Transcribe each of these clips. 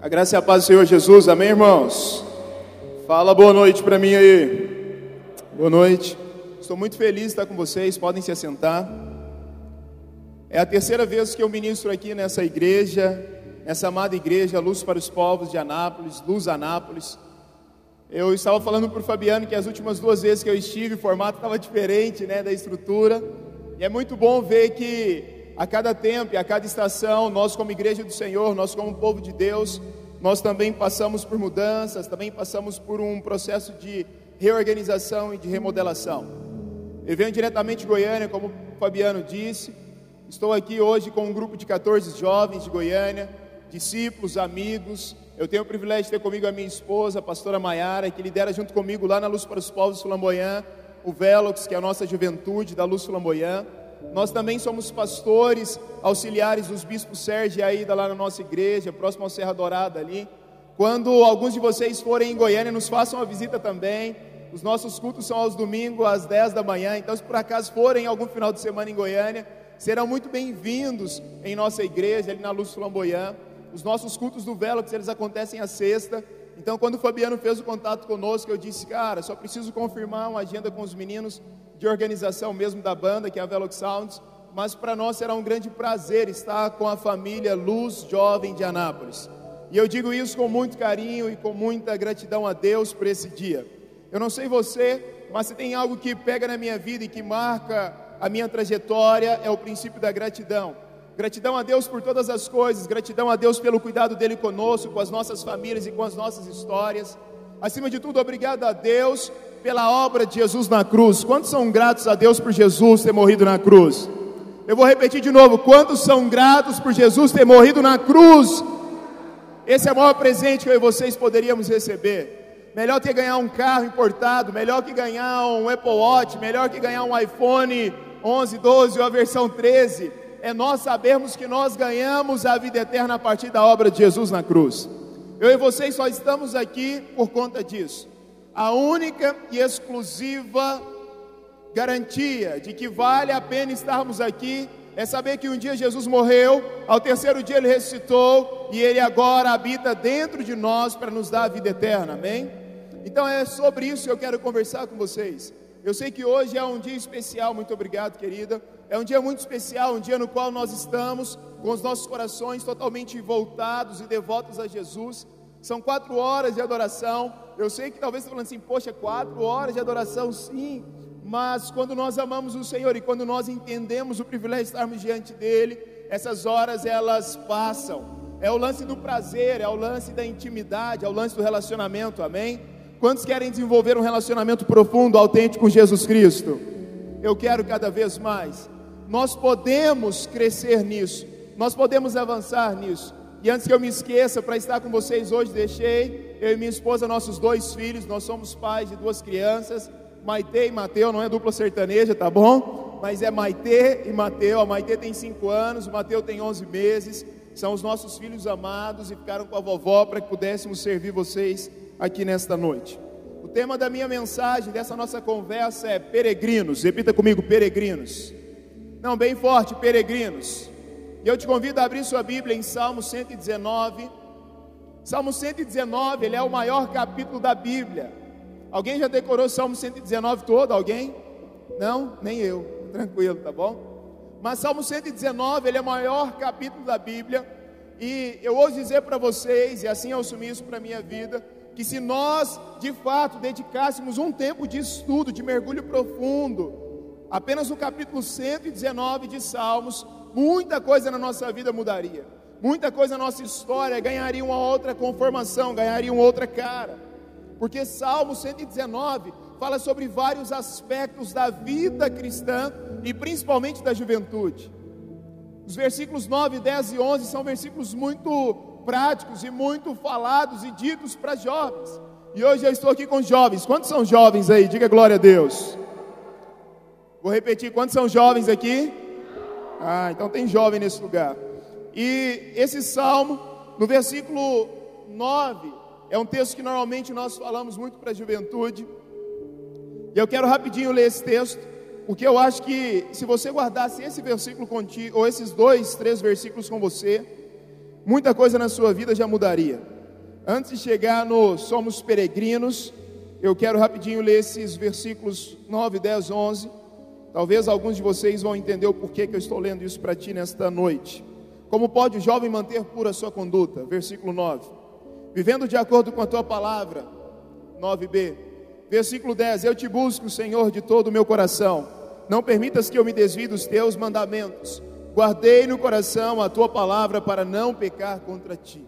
A graça e a paz do Senhor Jesus, amém, irmãos? Fala boa noite para mim aí. Boa noite. Estou muito feliz de estar com vocês, podem se assentar. É a terceira vez que eu ministro aqui nessa igreja, nessa amada igreja, Luz para os Povos de Anápolis, Luz Anápolis. Eu estava falando para o Fabiano que as últimas duas vezes que eu estive, o formato estava diferente, né, da estrutura. E é muito bom ver que a cada tempo e a cada estação, nós como igreja do Senhor, nós como povo de Deus, nós também passamos por mudanças, também passamos por um processo de reorganização e de remodelação. Eu venho diretamente de Goiânia, como o Fabiano disse. Estou aqui hoje com um grupo de 14 jovens de Goiânia, discípulos, amigos. Eu tenho o privilégio de ter comigo a minha esposa, a pastora Maiara, que lidera junto comigo lá na Luz para os Povos Flamboyant, o Velox, que é a nossa juventude da Luz Flamboyant. Nós também somos pastores auxiliares dos bispos Sérgio e Aida lá na nossa igreja, próximo ao Serra Dourada ali. Quando alguns de vocês forem em Goiânia, nos façam uma visita também. Os nossos cultos são aos domingos, às 10 da manhã. Então, se por acaso forem algum final de semana em Goiânia, serão muito bem-vindos em nossa igreja, ali na Luz Flamboyant. Os nossos cultos do Velox, eles acontecem à sexta. Então, quando o Fabiano fez o contato conosco, eu disse, cara, só preciso confirmar uma agenda com os meninos de organização mesmo da banda, que é a Velox Sounds, mas para nós será um grande prazer estar com a família Luz Jovem de Anápolis. E eu digo isso com muito carinho e com muita gratidão a Deus por esse dia. Eu não sei você, mas se tem algo que pega na minha vida e que marca a minha trajetória, é o princípio da gratidão. Gratidão a Deus por todas as coisas, gratidão a Deus pelo cuidado dele conosco, com as nossas famílias e com as nossas histórias. Acima de tudo, obrigado a Deus pela obra de Jesus na cruz. Quantos são gratos a Deus por Jesus ter morrido na cruz? Eu vou repetir de novo: quantos são gratos por Jesus ter morrido na cruz? Esse é o maior presente que eu e vocês poderíamos receber. Melhor que ganhar um carro importado, melhor que ganhar um Apple Watch, melhor que ganhar um iPhone 11, 12 ou a versão 13, é nós sabermos que nós ganhamos a vida eterna a partir da obra de Jesus na cruz. Eu e vocês só estamos aqui por conta disso. A única e exclusiva garantia de que vale a pena estarmos aqui é saber que um dia Jesus morreu, ao terceiro dia ele ressuscitou e ele agora habita dentro de nós para nos dar a vida eterna, amém? Então é sobre isso que eu quero conversar com vocês. Eu sei que hoje é um dia especial, muito obrigado, querida. É um dia muito especial, um dia no qual nós estamos com os nossos corações totalmente voltados e devotos a Jesus. São quatro horas de adoração. Eu sei que talvez você falando assim, poxa, quatro horas de adoração, sim. Mas quando nós amamos o Senhor e quando nós entendemos o privilégio de estarmos diante dele, essas horas elas passam. É o lance do prazer, é o lance da intimidade, é o lance do relacionamento, amém? Quantos querem desenvolver um relacionamento profundo, autêntico com Jesus Cristo? Eu quero cada vez mais. Nós podemos crescer nisso, nós podemos avançar nisso. E antes que eu me esqueça, para estar com vocês hoje, deixei eu e minha esposa, nossos dois filhos, nós somos pais de duas crianças, Maite e Mateu, não é dupla sertaneja, tá bom? Mas é Maite e Mateu, a Maite tem cinco anos, o Mateu tem 11 meses, são os nossos filhos amados e ficaram com a vovó para que pudéssemos servir vocês aqui nesta noite. O tema da minha mensagem, dessa nossa conversa é peregrinos, repita comigo, peregrinos. Não, bem forte, peregrinos. E eu te convido a abrir sua Bíblia em Salmo 119. Salmo 119, ele é o maior capítulo da Bíblia. Alguém já decorou Salmo 119 todo? Alguém? Não? Nem eu. Tranquilo, tá bom? Mas Salmo 119, ele é o maior capítulo da Bíblia. E eu ouso dizer para vocês, e assim eu assumi isso para a minha vida, que se nós de fato dedicássemos um tempo de estudo, de mergulho profundo, apenas no capítulo 119 de Salmos, muita coisa na nossa vida mudaria. Muita coisa na nossa história ganharia uma outra conformação, ganharia uma outra cara. Porque Salmo 119 fala sobre vários aspectos da vida cristã e principalmente da juventude. Os versículos 9, 10 e 11 são versículos muito práticos e muito falados e ditos para jovens. E hoje eu estou aqui com jovens. Quantos são jovens aí? Diga glória a Deus. Vou repetir: quantos são jovens aqui? Ah, então tem jovem nesse lugar. E esse salmo, no versículo 9, é um texto que normalmente nós falamos muito para a juventude. E eu quero rapidinho ler esse texto, porque eu acho que se você guardasse esse versículo contigo, ou esses dois, três versículos com você, muita coisa na sua vida já mudaria. Antes de chegar no somos peregrinos, eu quero rapidinho ler esses versículos 9, 10, 11. Talvez alguns de vocês vão entender o porquê que eu estou lendo isso para ti nesta noite. Como pode o jovem manter pura sua conduta? Versículo 9. Vivendo de acordo com a tua palavra. 9b. Versículo 10: Eu te busco, Senhor, de todo o meu coração. Não permitas que eu me desvie dos teus mandamentos. Guardei no coração a tua palavra para não pecar contra ti.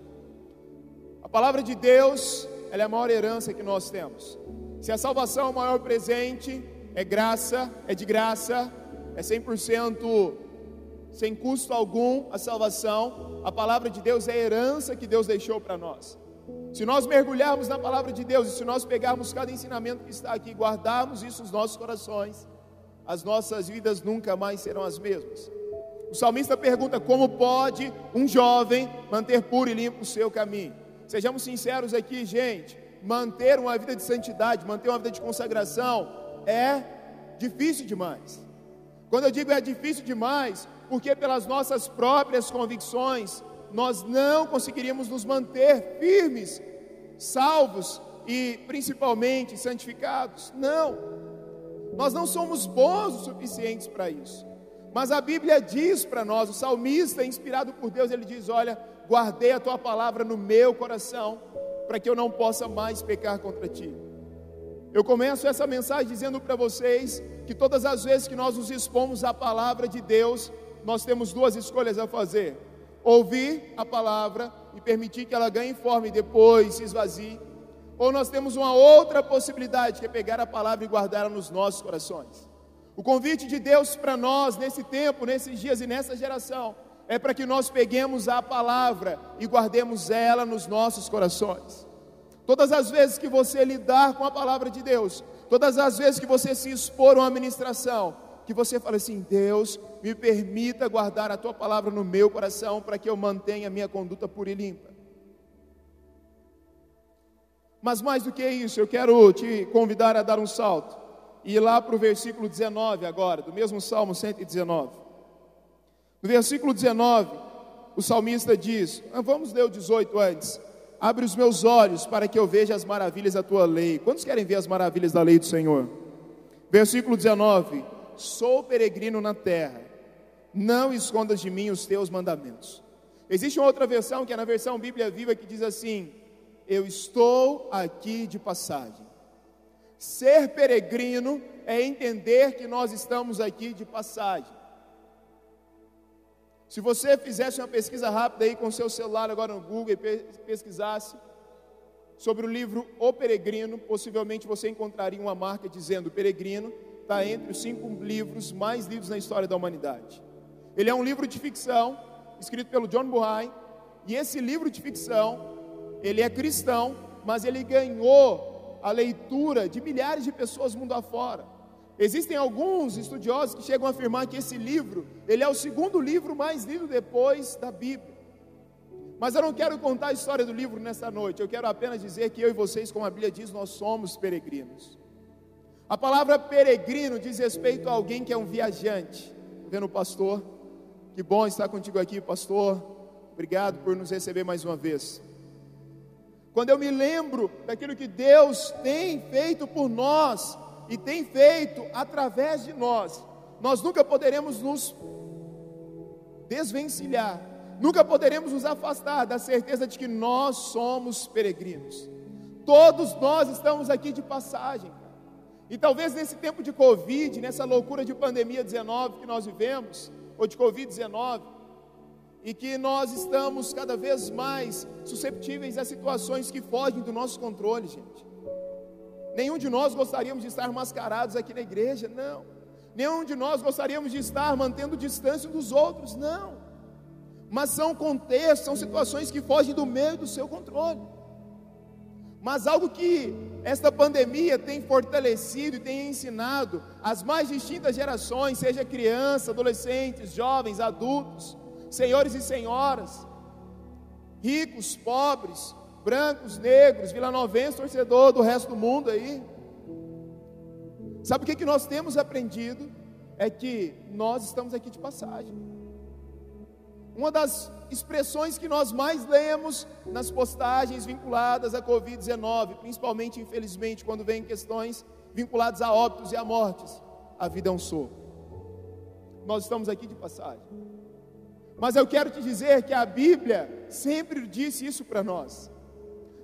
A palavra de Deus, ela é a maior herança que nós temos. Se a salvação é o maior presente, é graça, é de graça, é 100% sem custo algum a salvação. A palavra de Deus é a herança que Deus deixou para nós. Se nós mergulharmos na palavra de Deus e se nós pegarmos cada ensinamento que está aqui, guardarmos isso nos nossos corações, as nossas vidas nunca mais serão as mesmas. O salmista pergunta: como pode um jovem manter puro e limpo o seu caminho? Sejamos sinceros aqui, gente. Manter uma vida de santidade, manter uma vida de consagração é difícil demais. Quando eu digo é difícil demais, porque pelas nossas próprias convicções nós não conseguiríamos nos manter firmes, salvos e principalmente santificados. Não, nós não somos bons o suficientes para isso. Mas a Bíblia diz para nós, o salmista, inspirado por Deus, ele diz: Olha, guardei a tua palavra no meu coração, para que eu não possa mais pecar contra ti. Eu começo essa mensagem dizendo para vocês que todas as vezes que nós nos expomos à palavra de Deus, nós temos duas escolhas a fazer: ouvir a palavra e permitir que ela ganhe forma e depois se esvazie, ou nós temos uma outra possibilidade, que é pegar a palavra e guardá-la nos nossos corações. O convite de Deus para nós nesse tempo, nesses dias e nessa geração, é para que nós peguemos a palavra e guardemos ela nos nossos corações. Todas as vezes que você lidar com a palavra de Deus, todas as vezes que você se expor a uma ministração, que você fale assim: Deus, me permita guardar a tua palavra no meu coração para que eu mantenha a minha conduta pura e limpa. Mas mais do que isso, eu quero te convidar a dar um salto e ir lá para o versículo 19 agora, do mesmo Salmo 119. No versículo 19, o salmista diz: ah, Vamos ler o 18 antes. Abre os meus olhos para que eu veja as maravilhas da tua lei. Quantos querem ver as maravilhas da lei do Senhor? Versículo 19: sou peregrino na terra, não escondas de mim os teus mandamentos. Existe uma outra versão, que é na versão Bíblia Viva, que diz assim: Eu estou aqui de passagem. Ser peregrino é entender que nós estamos aqui de passagem. Se você fizesse uma pesquisa rápida aí com seu celular agora no Google e pesquisasse sobre o livro O Peregrino, possivelmente você encontraria uma marca dizendo Peregrino está entre os cinco livros mais lidos na história da humanidade. Ele é um livro de ficção, escrito pelo John Buhai, e esse livro de ficção, ele é cristão, mas ele ganhou a leitura de milhares de pessoas mundo afora. Existem alguns estudiosos que chegam a afirmar que esse livro, ele é o segundo livro mais lido depois da Bíblia. Mas eu não quero contar a história do livro nesta noite, eu quero apenas dizer que eu e vocês, como a Bíblia diz, nós somos peregrinos. A palavra peregrino diz respeito a alguém que é um viajante. Vendo o pastor? Que bom estar contigo aqui, pastor. Obrigado por nos receber mais uma vez. Quando eu me lembro daquilo que Deus tem feito por nós e tem feito através de nós, nós nunca poderemos nos desvencilhar, nunca poderemos nos afastar da certeza de que nós somos peregrinos. Todos nós estamos aqui de passagem. E talvez nesse tempo de Covid, nessa loucura de pandemia 19 que nós vivemos, ou de Covid-19, e que nós estamos cada vez mais susceptíveis a situações que fogem do nosso controle, gente. Nenhum de nós gostaríamos de estar mascarados aqui na igreja, não. Nenhum de nós gostaríamos de estar mantendo distância dos outros, não. Mas são contextos, são situações que fogem do meio do seu controle. Mas algo que esta pandemia tem fortalecido e tem ensinado as mais distintas gerações, seja crianças, adolescentes, jovens, adultos, senhores e senhoras, ricos, pobres, brancos, negros, vilanovenses, torcedor do resto do mundo aí. Sabe o que, que nós temos aprendido? É que nós estamos aqui de passagem. Uma das expressões que nós mais lemos nas postagens vinculadas à Covid-19, principalmente, infelizmente, quando vem questões vinculadas a óbitos e a mortes. A vida é um sopro. Nós estamos aqui de passagem. Mas eu quero te dizer que a Bíblia sempre disse isso para nós.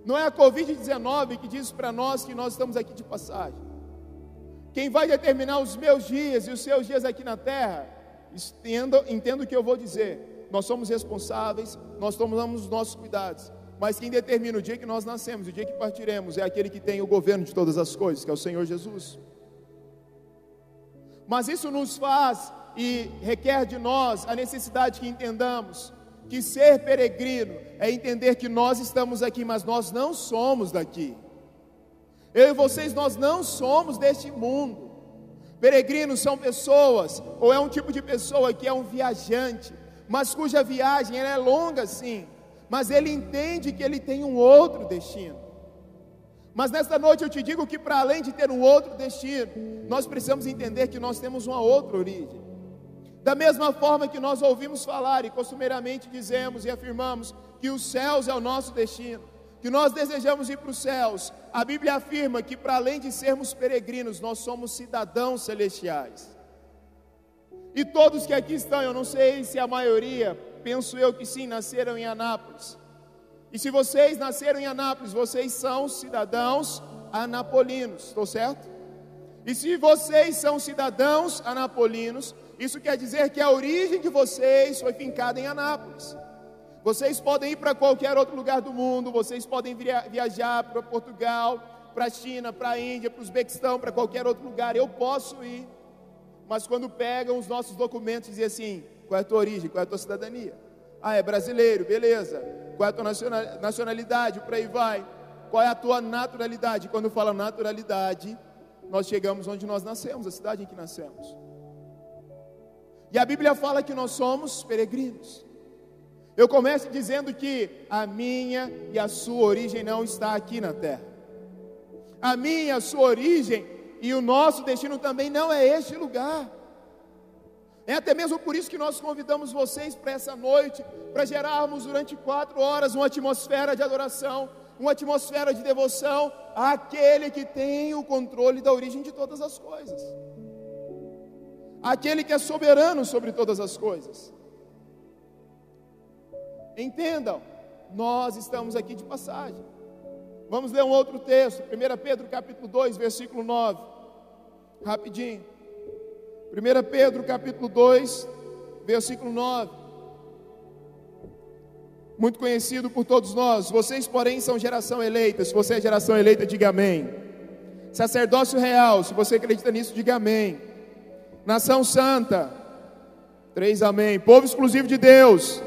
Não é a Covid-19 que diz para nós que nós estamos aqui de passagem. Quem vai determinar os meus dias e os seus dias aqui na terra, entendo, entendo o que eu vou dizer. Nós somos responsáveis, nós tomamos os nossos cuidados. Mas quem determina o dia que nós nascemos, o dia que partiremos, é aquele que tem o governo de todas as coisas, que é o Senhor Jesus. Mas isso nos faz e requer de nós a necessidade que entendamos que ser peregrino é entender que nós estamos aqui, mas nós não somos daqui. Eu e vocês, nós não somos deste mundo. Peregrinos são pessoas, ou é um tipo de pessoa que é um viajante, mas cuja viagem é longa sim, mas ele entende que ele tem um outro destino. Mas nesta noite eu te digo que para além de ter um outro destino, nós precisamos entender que nós temos uma outra origem. Da mesma forma que nós ouvimos falar e costumeiramente dizemos e afirmamos que os céus é o nosso destino, que nós desejamos ir para os céus, a Bíblia afirma que para além de sermos peregrinos, nós somos cidadãos celestiais. E todos que aqui estão, eu não sei se a maioria, penso eu que sim, nasceram em Anápolis. E se vocês nasceram em Anápolis, vocês são cidadãos anapolinos, estou certo? E se vocês são cidadãos anapolinos, isso quer dizer que a origem de vocês foi fincada em Anápolis. Vocês podem ir para qualquer outro lugar do mundo, vocês podem viajar para Portugal, para a China, para a Índia, para o Uzbequistão, para qualquer outro lugar. Eu posso ir. Mas quando pegam os nossos documentos e dizem assim: qual é a tua origem, qual é a tua cidadania? Ah, é brasileiro, beleza. Qual é a tua nacionalidade? Por aí vai. Qual é a tua naturalidade? Quando fala naturalidade, nós chegamos onde nós nascemos, a cidade em que nascemos. E a Bíblia fala que nós somos peregrinos. Eu começo dizendo que a minha e a sua origem não está aqui na terra. A minha e a sua origem e o nosso destino também não é este lugar. É até mesmo por isso que nós convidamos vocês para essa noite, para gerarmos durante quatro horas uma atmosfera de adoração, uma atmosfera de devoção àquele que tem o controle da origem de todas as coisas aquele que é soberano sobre todas as coisas. Entendam, nós estamos aqui de passagem. Vamos ler um outro texto, 1 Pedro capítulo 2, versículo 9. Rapidinho. 1 Pedro capítulo 2, versículo 9. Muito conhecido por todos nós. Vocês, porém, são geração eleita. Se você é geração eleita, diga amém. Sacerdócio real, se você acredita nisso, diga amém nação santa. Três amém. Povo exclusivo de Deus,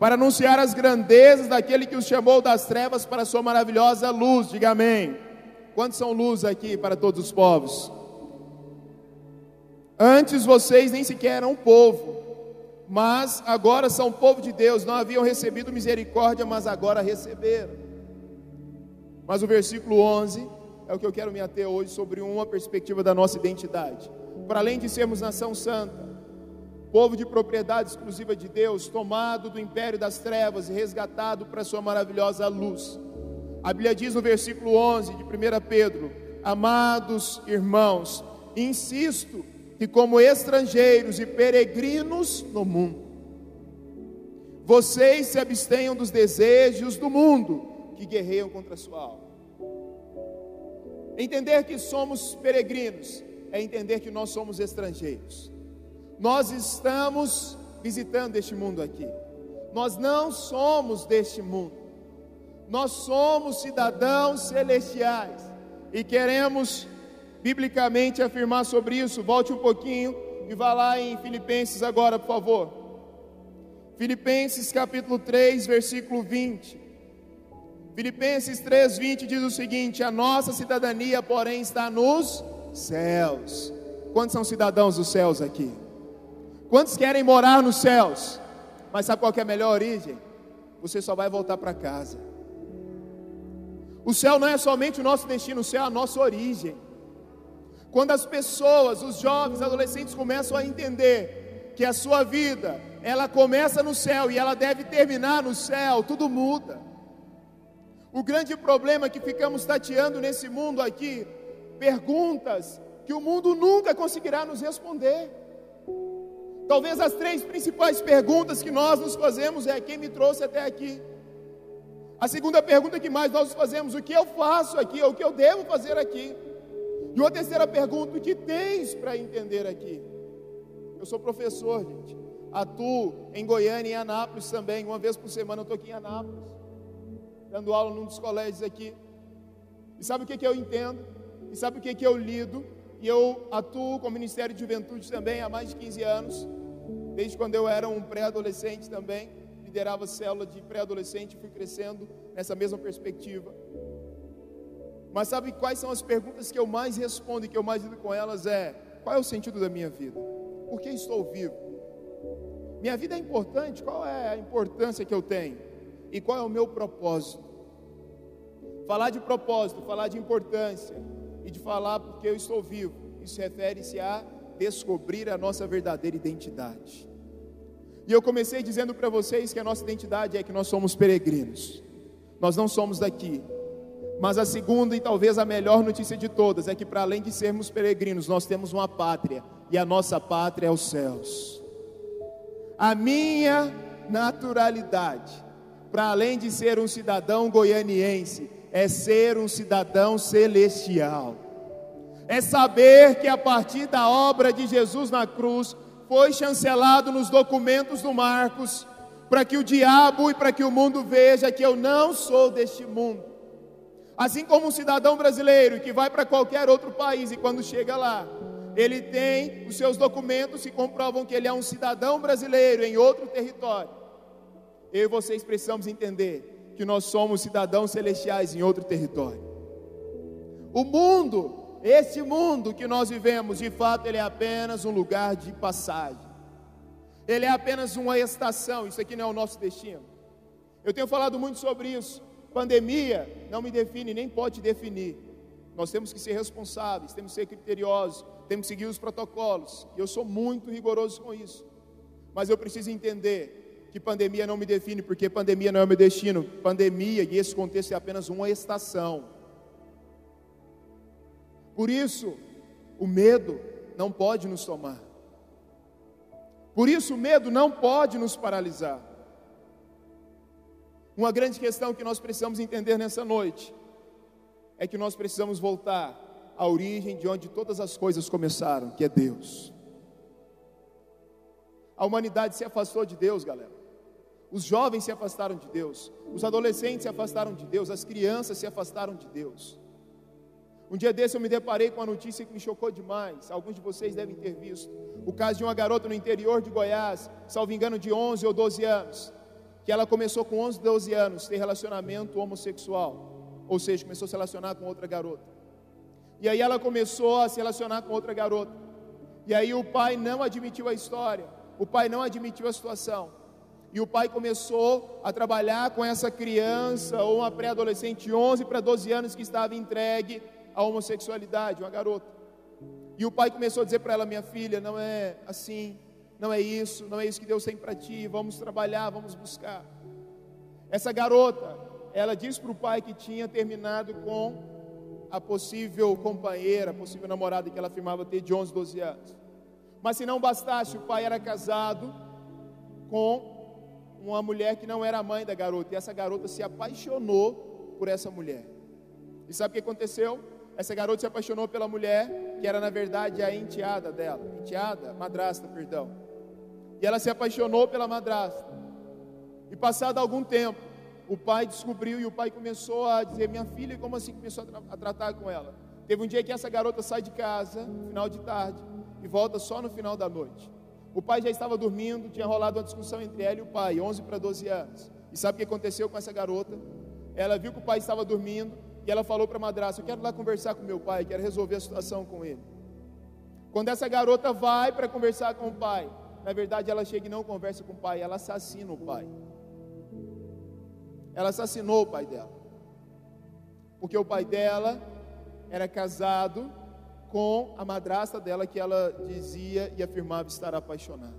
para anunciar as grandezas daquele que os chamou das trevas para a sua maravilhosa luz. Diga amém. Quantos são luz aqui para todos os povos? Antes vocês nem sequer eram povo, mas agora são povo de Deus, não haviam recebido misericórdia, mas agora receberam. Mas o versículo 11 é o que eu quero me ater hoje sobre uma perspectiva da nossa identidade para além de sermos nação santa, povo de propriedade exclusiva de Deus, tomado do império das trevas e resgatado para sua maravilhosa luz. A Bíblia diz no versículo 11 de 1 Pedro: Amados irmãos, insisto que, como estrangeiros e peregrinos no mundo, vocês se abstenham dos desejos do mundo que guerreiam contra a sua alma. Entender que somos peregrinos é entender que nós somos estrangeiros. Nós estamos visitando este mundo aqui. Nós não somos deste mundo. Nós somos cidadãos celestiais e queremos biblicamente afirmar sobre isso. Volte um pouquinho e vá lá em Filipenses agora, por favor. Filipenses capítulo 3, versículo 20. Filipenses 3:20 diz o seguinte: A nossa cidadania, porém, está nos céus. Quantos são cidadãos dos céus aqui? Quantos querem morar nos céus? Mas sabe qual é a melhor origem? Você só vai voltar para casa. O céu não é somente o nosso destino, o céu é a nossa origem. Quando as pessoas, os jovens, adolescentes começam a entender que a sua vida ela começa no céu e ela deve terminar no céu, tudo muda. O grande problema que ficamos tateando nesse mundo aqui, perguntas que o mundo nunca conseguirá nos responder. Talvez as três principais perguntas que nós nos fazemos é: quem me trouxe até aqui? A segunda pergunta que mais nós nos fazemos: o que eu faço aqui? O que eu devo fazer aqui? E uma terceira pergunta: o que tens para entender aqui? Eu sou professor, gente. Atuo em Goiânia e em Anápolis também. Uma vez por semana eu estou aqui em Anápolis, dando aula num dos colégios aqui. E sabe o que, que eu entendo? E sabe o que, que eu lido? E eu atuo com o Ministério de Juventude também há mais de 15 anos, desde quando eu era um pré-adolescente também, liderava célula de pré-adolescente, fui crescendo nessa mesma perspectiva. Mas sabe quais são as perguntas que eu mais respondo e que eu mais lido com elas? É: qual é o sentido da minha vida? Por que estou vivo? Minha vida é importante? Qual é a importância que eu tenho? E qual é o meu propósito? Falar de propósito, falar de importância, e de falar porque eu estou vivo. Isso refere-se a descobrir a nossa verdadeira identidade. E eu comecei dizendo para vocês que a nossa identidade é que nós somos peregrinos. Nós não somos daqui. Mas a segunda e talvez a melhor notícia de todas é que para além de sermos peregrinos, nós temos uma pátria, e a nossa pátria é os céus. A minha naturalidade, para além de ser um cidadão goianiense, é ser um cidadão celestial. É saber que a partir da obra de Jesus na cruz, foi chancelado nos documentos do Marcos, para que o diabo e para que o mundo veja que eu não sou deste mundo. Assim como um cidadão brasileiro que vai para qualquer outro país e quando chega lá, ele tem os seus documentos que comprovam que ele é um cidadão brasileiro em outro território. Eu e vocês precisamos entender que nós somos cidadãos celestiais em outro território. O mundo, esse mundo que nós vivemos, de fato, ele é apenas um lugar de passagem. Ele é apenas uma estação, isso aqui não é o nosso destino. Eu tenho falado muito sobre isso. Pandemia não me define, nem pode definir. Nós temos que ser responsáveis, temos que ser criteriosos, temos que seguir os protocolos. E eu sou muito rigoroso com isso. Mas eu preciso entender que pandemia não me define, porque pandemia não é o meu destino. Pandemia, e esse contexto é apenas uma estação. Por isso, o medo não pode nos tomar. Por isso, o medo não pode nos paralisar. Uma grande questão que nós precisamos entender nessa noite é que nós precisamos voltar à origem de onde todas as coisas começaram, que é Deus. A humanidade se afastou de Deus, galera. Os jovens se afastaram de Deus, os adolescentes se afastaram de Deus, as crianças se afastaram de Deus. Um dia desse eu me deparei com uma notícia que me chocou demais. Alguns de vocês devem ter visto. O caso de uma garota no interior de Goiás, salvo engano de 11 ou 12 anos, que ela começou com 11, 12 anos ter relacionamento homossexual, ou seja, começou a se relacionar com outra garota. E aí ela começou a se relacionar com outra garota. E aí o pai não admitiu a história, o pai não admitiu a situação. E o pai começou a trabalhar com essa criança ou uma pré-adolescente de 11 para 12 anos que estava entregue à homossexualidade, uma garota. E o pai começou a dizer para ela: Minha filha, não é assim, não é isso, não é isso que Deus tem para ti, vamos trabalhar, vamos buscar. Essa garota, ela disse para o pai que tinha terminado com a possível companheira, a possível namorada que ela afirmava ter de 11, 12 anos. Mas se não bastasse, o pai era casado com uma mulher que não era a mãe da garota, e essa garota se apaixonou por essa mulher. E sabe o que aconteceu? Essa garota se apaixonou pela mulher, que era na verdade a enteada dela, enteada, madrasta, perdão. E ela se apaixonou pela madrasta. E passado algum tempo, o pai descobriu e o pai começou a dizer: Minha filha, como assim começou a, tra a tratar com ela? Teve um dia que essa garota sai de casa, final de tarde, e volta só no final da noite. O pai já estava dormindo, tinha rolado uma discussão entre ela e o pai, 11 para 12 anos. E sabe o que aconteceu com essa garota? Ela viu que o pai estava dormindo e ela falou para a madrasta: Eu quero lá conversar com meu pai, quero resolver a situação com ele. Quando essa garota vai para conversar com o pai, na verdade ela chega e não conversa com o pai, ela assassina o pai. Ela assassinou o pai dela. Porque o pai dela era casado com a madrasta dela que ela dizia e afirmava estar apaixonada.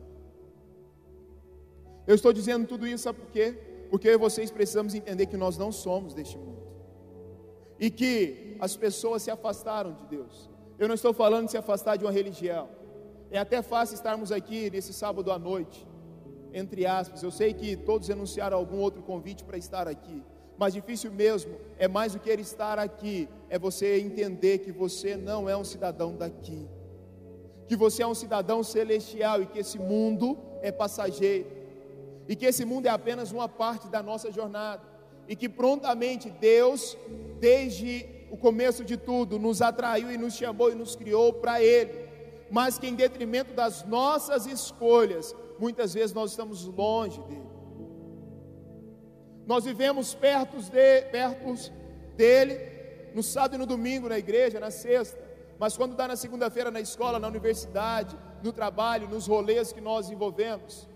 Eu estou dizendo tudo isso sabe por quê? Porque vocês precisamos entender que nós não somos deste mundo. E que as pessoas se afastaram de Deus. Eu não estou falando de se afastar de uma religião. É até fácil estarmos aqui nesse sábado à noite, entre aspas. Eu sei que todos anunciaram algum outro convite para estar aqui. Mas difícil mesmo é mais do que ele estar aqui, é você entender que você não é um cidadão daqui, que você é um cidadão celestial e que esse mundo é passageiro, e que esse mundo é apenas uma parte da nossa jornada, e que prontamente Deus, desde o começo de tudo, nos atraiu e nos chamou e nos criou para Ele, mas que em detrimento das nossas escolhas, muitas vezes nós estamos longe dele. Nós vivemos perto, de, perto dele, no sábado e no domingo na igreja, na sexta, mas quando dá na segunda-feira na escola, na universidade, no trabalho, nos rolês que nós envolvemos,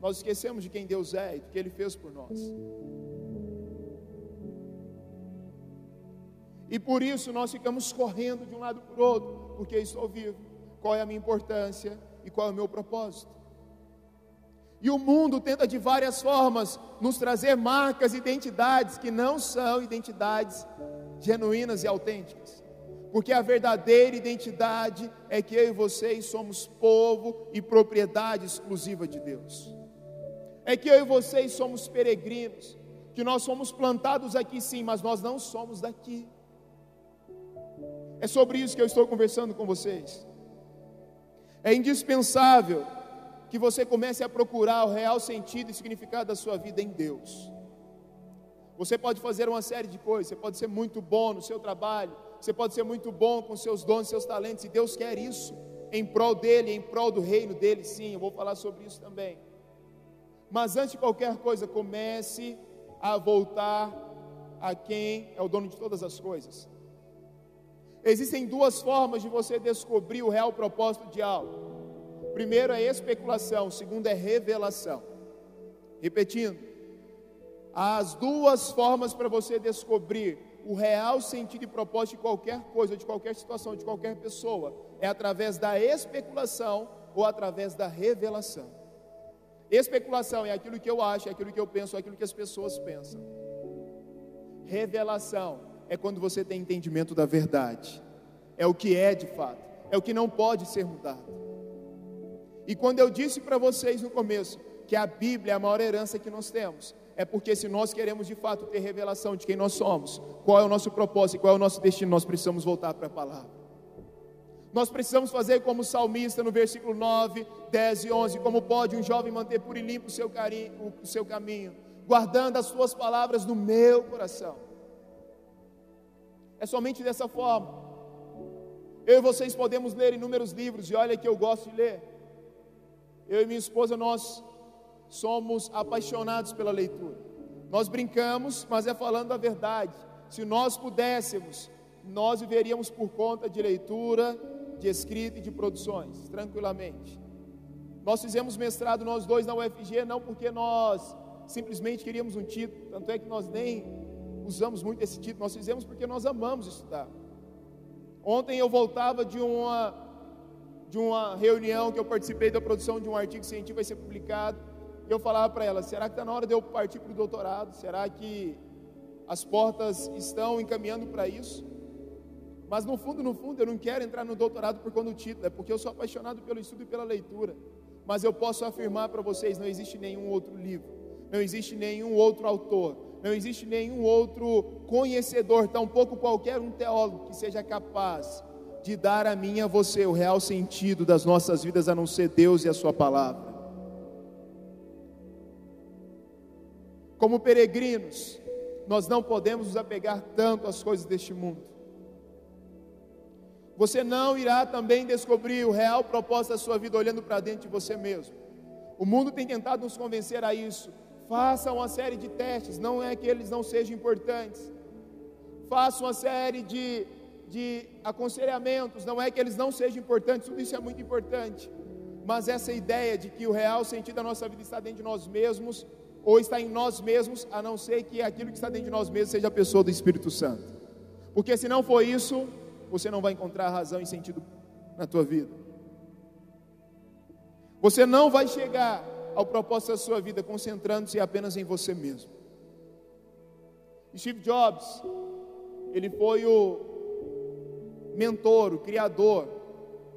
nós esquecemos de quem Deus é e do que Ele fez por nós. E por isso nós ficamos correndo de um lado para o outro, porque estou vivo. Qual é a minha importância e qual é o meu propósito? E o mundo tenta de várias formas nos trazer marcas, identidades que não são identidades genuínas e autênticas. Porque a verdadeira identidade é que eu e vocês somos povo e propriedade exclusiva de Deus. É que eu e vocês somos peregrinos, que nós somos plantados aqui sim, mas nós não somos daqui. É sobre isso que eu estou conversando com vocês. É indispensável que você comece a procurar o real sentido e significado da sua vida em Deus. Você pode fazer uma série de coisas, você pode ser muito bom no seu trabalho, você pode ser muito bom com seus dons, seus talentos, e Deus quer isso em prol dele, em prol do reino dele, sim, eu vou falar sobre isso também. Mas antes de qualquer coisa, comece a voltar a quem é o dono de todas as coisas. Existem duas formas de você descobrir o real propósito de algo. Primeiro é especulação, segundo é revelação. Repetindo, as duas formas para você descobrir o real sentido e propósito de qualquer coisa, de qualquer situação, de qualquer pessoa, é através da especulação ou através da revelação. Especulação é aquilo que eu acho, é aquilo que eu penso, é aquilo que as pessoas pensam. Revelação é quando você tem entendimento da verdade, é o que é de fato, é o que não pode ser mudado. E quando eu disse para vocês no começo que a Bíblia é a maior herança que nós temos, é porque se nós queremos de fato ter revelação de quem nós somos, qual é o nosso propósito, qual é o nosso destino, nós precisamos voltar para a palavra. Nós precisamos fazer como o salmista no versículo 9, 10 e 11: Como pode um jovem manter puro e limpo o seu, carinho, o seu caminho, guardando as suas palavras no meu coração? É somente dessa forma. Eu e vocês podemos ler inúmeros livros, e olha que eu gosto de ler. Eu e minha esposa, nós somos apaixonados pela leitura. Nós brincamos, mas é falando a verdade. Se nós pudéssemos, nós viveríamos por conta de leitura, de escrita e de produções, tranquilamente. Nós fizemos mestrado nós dois na UFG, não porque nós simplesmente queríamos um título, tanto é que nós nem usamos muito esse título, nós fizemos porque nós amamos estudar. Ontem eu voltava de uma de uma reunião que eu participei da produção de um artigo científico vai ser publicado. E eu falava para ela: será que está na hora de eu partir para o doutorado? Será que as portas estão encaminhando para isso? Mas no fundo, no fundo, eu não quero entrar no doutorado por conta do título, é porque eu sou apaixonado pelo estudo e pela leitura. Mas eu posso afirmar para vocês: não existe nenhum outro livro, não existe nenhum outro autor, não existe nenhum outro conhecedor, tampouco qualquer um teólogo que seja capaz de dar a mim e a você o real sentido das nossas vidas, a não ser Deus e a Sua palavra. Como peregrinos, nós não podemos nos apegar tanto às coisas deste mundo. Você não irá também descobrir o real propósito da sua vida olhando para dentro de você mesmo. O mundo tem tentado nos convencer a isso. Faça uma série de testes, não é que eles não sejam importantes. Faça uma série de de aconselhamentos, não é que eles não sejam importantes, tudo isso é muito importante, mas essa ideia de que o real sentido da nossa vida está dentro de nós mesmos, ou está em nós mesmos, a não ser que aquilo que está dentro de nós mesmos seja a pessoa do Espírito Santo, porque se não for isso, você não vai encontrar razão e sentido na tua vida. Você não vai chegar ao propósito da sua vida, concentrando-se apenas em você mesmo. Steve Jobs, ele foi o mentor, o criador,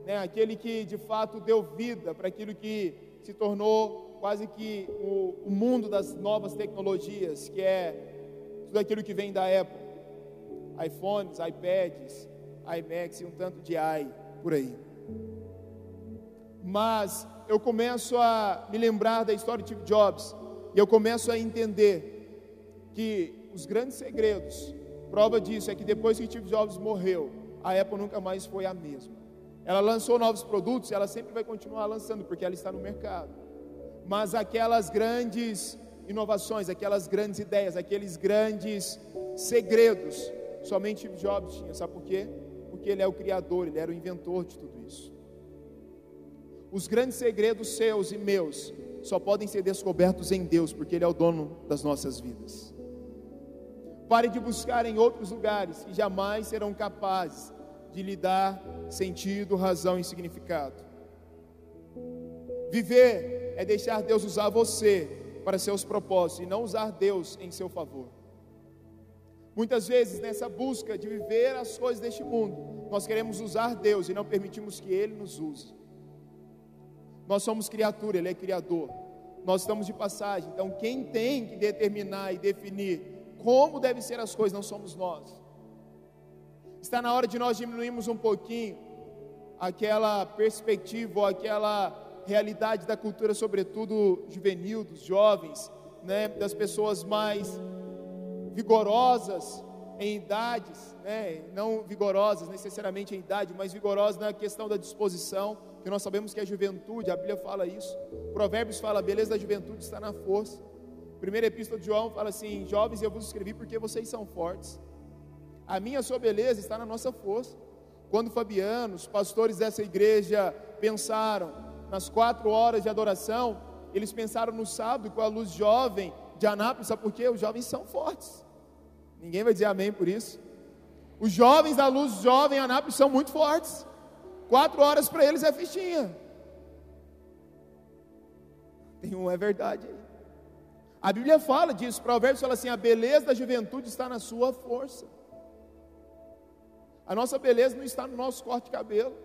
né, aquele que de fato deu vida para aquilo que se tornou quase que o, o mundo das novas tecnologias, que é tudo aquilo que vem da Apple, iPhones, iPads, iMacs e um tanto de i por aí. Mas eu começo a me lembrar da história de Steve Jobs e eu começo a entender que os grandes segredos, prova disso é que depois que Steve Jobs morreu, a Apple nunca mais foi a mesma. Ela lançou novos produtos, ela sempre vai continuar lançando porque ela está no mercado. Mas aquelas grandes inovações, aquelas grandes ideias, aqueles grandes segredos, somente Jobs tinha. Sabe por quê? Porque ele é o criador, ele era o inventor de tudo isso. Os grandes segredos seus e meus só podem ser descobertos em Deus, porque Ele é o dono das nossas vidas. Pare de buscar em outros lugares que jamais serão capazes de lhe dar sentido, razão e significado. Viver é deixar Deus usar você para seus propósitos e não usar Deus em seu favor. Muitas vezes, nessa busca de viver as coisas deste mundo, nós queremos usar Deus e não permitimos que Ele nos use. Nós somos criatura, Ele é criador. Nós estamos de passagem. Então, quem tem que determinar e definir como devem ser as coisas não somos nós. Está na hora de nós diminuirmos um pouquinho aquela perspectiva aquela realidade da cultura, sobretudo juvenil, dos jovens, né, das pessoas mais vigorosas em idades, né, não vigorosas necessariamente em idade, mas vigorosas na questão da disposição que nós sabemos que a juventude, a Bíblia fala isso. Provérbios fala, a beleza da juventude está na força. Primeira epístola de João fala assim: Jovens, eu vos escrevi porque vocês são fortes. A minha sua beleza está na nossa força. Quando Fabiano, os pastores dessa igreja pensaram nas quatro horas de adoração, eles pensaram no sábado com a luz jovem de Anápolis, sabe por quê? Os jovens são fortes. Ninguém vai dizer amém por isso. Os jovens da luz jovem Anápolis são muito fortes. Quatro horas para eles é fichinha. Tem um, é verdade. A Bíblia fala disso, Provérbios fala assim: a beleza da juventude está na sua força. A nossa beleza não está no nosso corte de cabelo,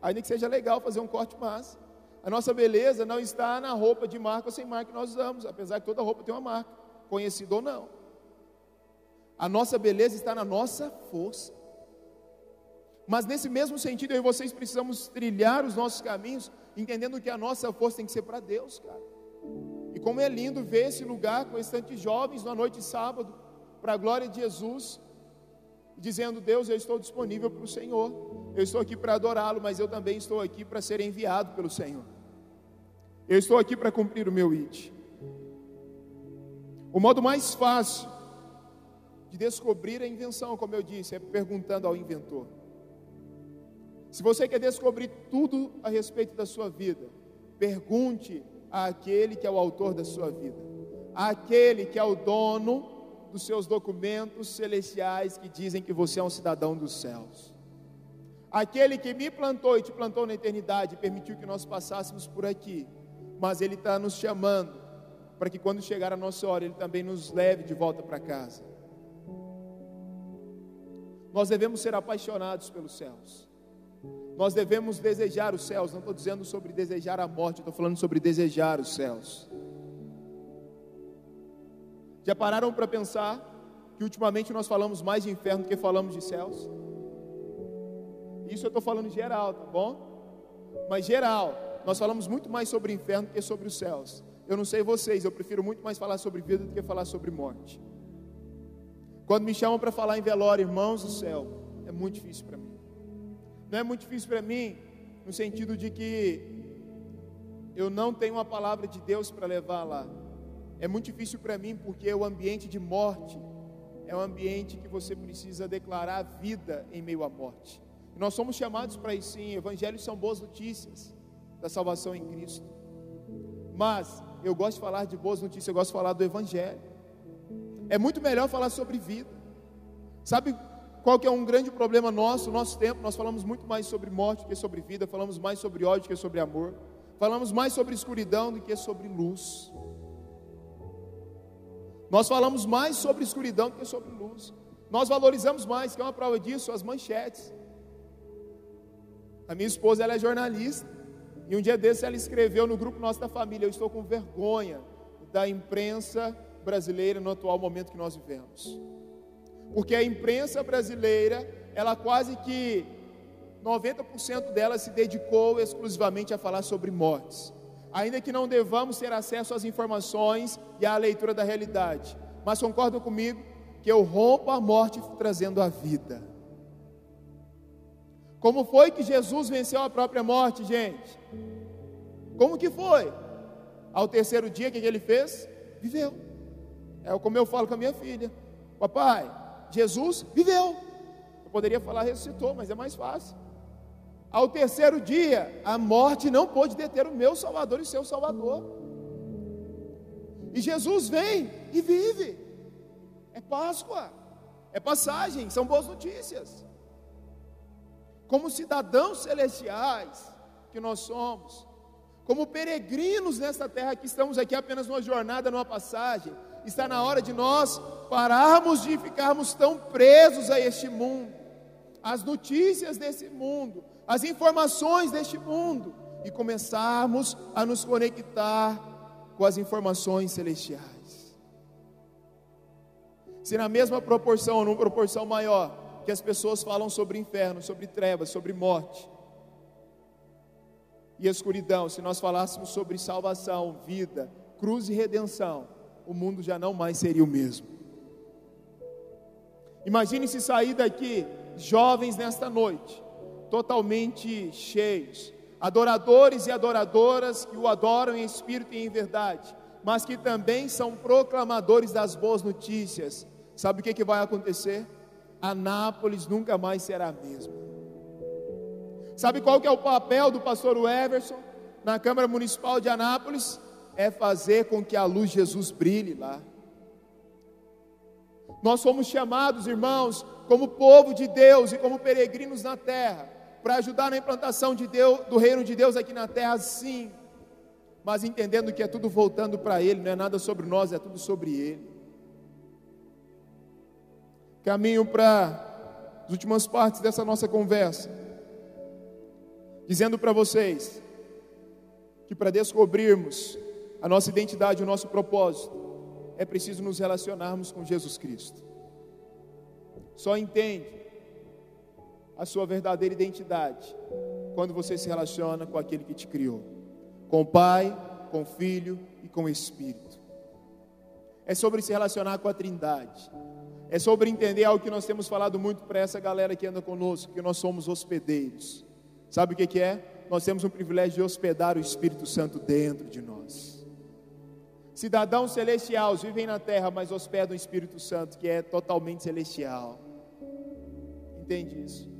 ainda que seja legal fazer um corte massa. A nossa beleza não está na roupa de marca ou sem marca que nós usamos, apesar que toda roupa tem uma marca, conhecida ou não. A nossa beleza está na nossa força. Mas nesse mesmo sentido, eu e vocês precisamos trilhar os nossos caminhos, entendendo que a nossa força tem que ser para Deus, cara. E como é lindo ver esse lugar com esses tantos jovens na noite de sábado, para a glória de Jesus, dizendo: Deus, eu estou disponível para o Senhor, eu estou aqui para adorá-lo, mas eu também estou aqui para ser enviado pelo Senhor. Eu estou aqui para cumprir o meu IT. O modo mais fácil de descobrir a invenção, como eu disse, é perguntando ao inventor. Se você quer descobrir tudo a respeito da sua vida, pergunte àquele que é o autor da sua vida, àquele que é o dono dos seus documentos celestiais que dizem que você é um cidadão dos céus. Aquele que me plantou e te plantou na eternidade, permitiu que nós passássemos por aqui, mas Ele está nos chamando para que quando chegar a nossa hora, Ele também nos leve de volta para casa. Nós devemos ser apaixonados pelos céus. Nós devemos desejar os céus. Não estou dizendo sobre desejar a morte, estou falando sobre desejar os céus. Já pararam para pensar que ultimamente nós falamos mais de inferno do que falamos de céus? Isso eu estou falando geral, tá bom? Mas geral, nós falamos muito mais sobre inferno do que sobre os céus. Eu não sei vocês, eu prefiro muito mais falar sobre vida do que falar sobre morte. Quando me chamam para falar em velório, irmãos do céu, é muito difícil para mim. Não é muito difícil para mim, no sentido de que eu não tenho uma palavra de Deus para levar lá. É muito difícil para mim porque o ambiente de morte é um ambiente que você precisa declarar vida em meio à morte. E nós somos chamados para isso sim. Evangelhos são boas notícias da salvação em Cristo. Mas eu gosto de falar de boas notícias, eu gosto de falar do Evangelho. É muito melhor falar sobre vida. Sabe qual que é um grande problema nosso, nosso tempo? Nós falamos muito mais sobre morte do que sobre vida, falamos mais sobre ódio do que sobre amor, falamos mais sobre escuridão do que sobre luz. Nós falamos mais sobre escuridão do que sobre luz. Nós valorizamos mais, que é uma prova disso, as manchetes. A minha esposa ela é jornalista. E um dia desse ela escreveu no grupo nosso da família: Eu estou com vergonha da imprensa brasileira no atual momento que nós vivemos. Porque a imprensa brasileira, ela quase que 90% dela se dedicou exclusivamente a falar sobre mortes. Ainda que não devamos ter acesso às informações e à leitura da realidade. Mas concordam comigo que eu rompo a morte trazendo a vida. Como foi que Jesus venceu a própria morte, gente? Como que foi? Ao terceiro dia, o que, que ele fez? Viveu. É como eu falo com a minha filha: Papai, Jesus viveu. Eu poderia falar ressuscitou, mas é mais fácil. Ao terceiro dia, a morte não pôde deter o meu Salvador e seu Salvador. E Jesus vem e vive. É Páscoa, é passagem, são boas notícias. Como cidadãos celestiais que nós somos, como peregrinos nesta terra que estamos aqui apenas numa jornada, numa passagem, está na hora de nós pararmos de ficarmos tão presos a este mundo, às notícias desse mundo, às informações deste mundo e começarmos a nos conectar com as informações celestiais. Se na mesma proporção ou numa proporção maior que as pessoas falam sobre inferno, sobre trevas, sobre morte, e escuridão, se nós falássemos sobre salvação, vida, cruz e redenção, o mundo já não mais seria o mesmo. Imagine se sair daqui, jovens nesta noite, totalmente cheios, adoradores e adoradoras que o adoram em espírito e em verdade, mas que também são proclamadores das boas notícias. Sabe o que, que vai acontecer? Anápolis nunca mais será a mesma. Sabe qual que é o papel do pastor Everson na Câmara Municipal de Anápolis? É fazer com que a luz de Jesus brilhe lá. Nós somos chamados, irmãos, como povo de Deus e como peregrinos na terra, para ajudar na implantação de Deus, do reino de Deus aqui na terra, sim, mas entendendo que é tudo voltando para Ele, não é nada sobre nós, é tudo sobre Ele. Caminho para as últimas partes dessa nossa conversa dizendo para vocês que para descobrirmos a nossa identidade, o nosso propósito, é preciso nos relacionarmos com Jesus Cristo. Só entende a sua verdadeira identidade quando você se relaciona com aquele que te criou, com o Pai, com o Filho e com o Espírito. É sobre se relacionar com a Trindade. É sobre entender algo que nós temos falado muito para essa galera que anda conosco, que nós somos hospedeiros. Sabe o que, que é? Nós temos o privilégio de hospedar o Espírito Santo dentro de nós. Cidadãos celestiais vivem na terra, mas hospedam o Espírito Santo, que é totalmente celestial. Entende isso?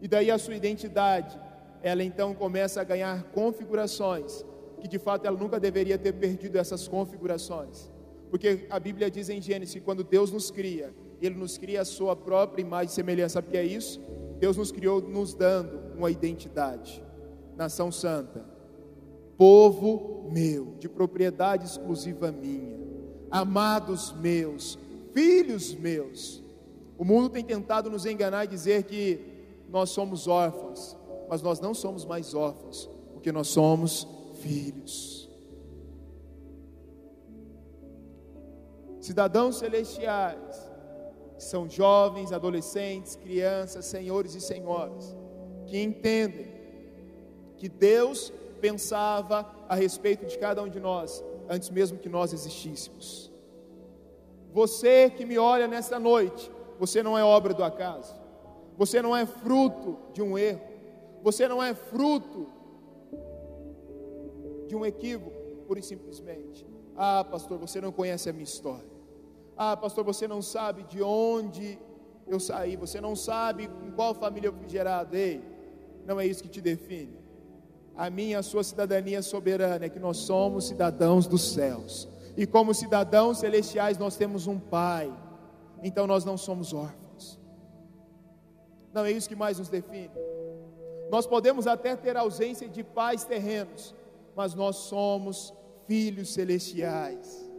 E daí a sua identidade, ela então começa a ganhar configurações, que de fato ela nunca deveria ter perdido essas configurações. Porque a Bíblia diz em Gênesis, que quando Deus nos cria, Ele nos cria a sua própria imagem e semelhança. Sabe o que é isso? Deus nos criou nos dando uma identidade. Nação santa, povo meu, de propriedade exclusiva minha, amados meus, filhos meus. O mundo tem tentado nos enganar e dizer que nós somos órfãos, mas nós não somos mais órfãos, porque nós somos filhos. Cidadãos celestiais, são jovens, adolescentes, crianças, senhores e senhoras, que entendem que Deus pensava a respeito de cada um de nós antes mesmo que nós existíssemos. Você que me olha nesta noite, você não é obra do acaso, você não é fruto de um erro, você não é fruto de um equívoco, pura e simplesmente. Ah, pastor, você não conhece a minha história. Ah, pastor, você não sabe de onde eu saí, você não sabe em qual família eu fui gerado. Ei, não é isso que te define. A minha, a sua cidadania soberana é que nós somos cidadãos dos céus. E como cidadãos celestiais, nós temos um Pai. Então nós não somos órfãos. Não é isso que mais nos define. Nós podemos até ter ausência de pais terrenos, mas nós somos filhos celestiais.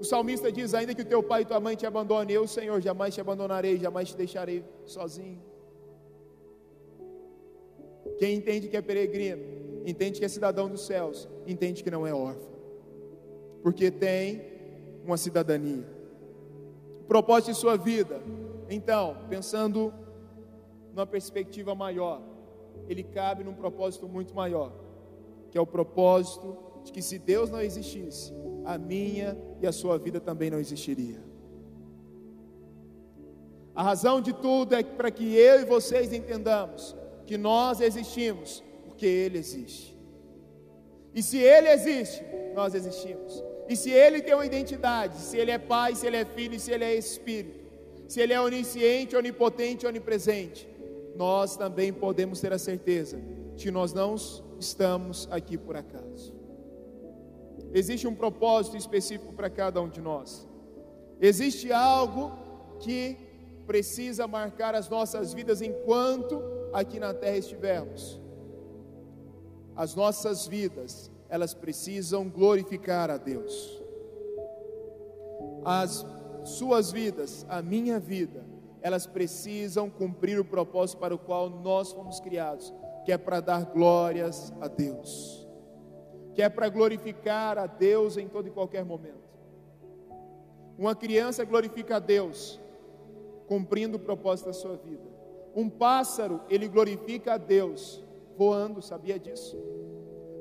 O salmista diz: Ainda que o teu pai e tua mãe te abandonem, eu, Senhor, jamais te abandonarei, jamais te deixarei sozinho. Quem entende que é peregrino, entende que é cidadão dos céus, entende que não é órfão, porque tem uma cidadania. O propósito de sua vida, então, pensando numa perspectiva maior, ele cabe num propósito muito maior, que é o propósito de que se Deus não existisse, a minha e a sua vida também não existiria. A razão de tudo é para que eu e vocês entendamos que nós existimos porque Ele existe. E se Ele existe, nós existimos. E se Ele tem uma identidade, se Ele é Pai, se Ele é Filho, se Ele é Espírito, se Ele é onisciente, onipotente, onipresente, nós também podemos ter a certeza de que nós não estamos aqui por acaso. Existe um propósito específico para cada um de nós. Existe algo que precisa marcar as nossas vidas enquanto aqui na terra estivermos. As nossas vidas, elas precisam glorificar a Deus. As suas vidas, a minha vida, elas precisam cumprir o propósito para o qual nós fomos criados, que é para dar glórias a Deus, que é para glorificar a Deus em todo e qualquer momento. Uma criança glorifica a Deus, cumprindo o propósito da sua vida. Um pássaro, ele glorifica a Deus, voando, sabia disso?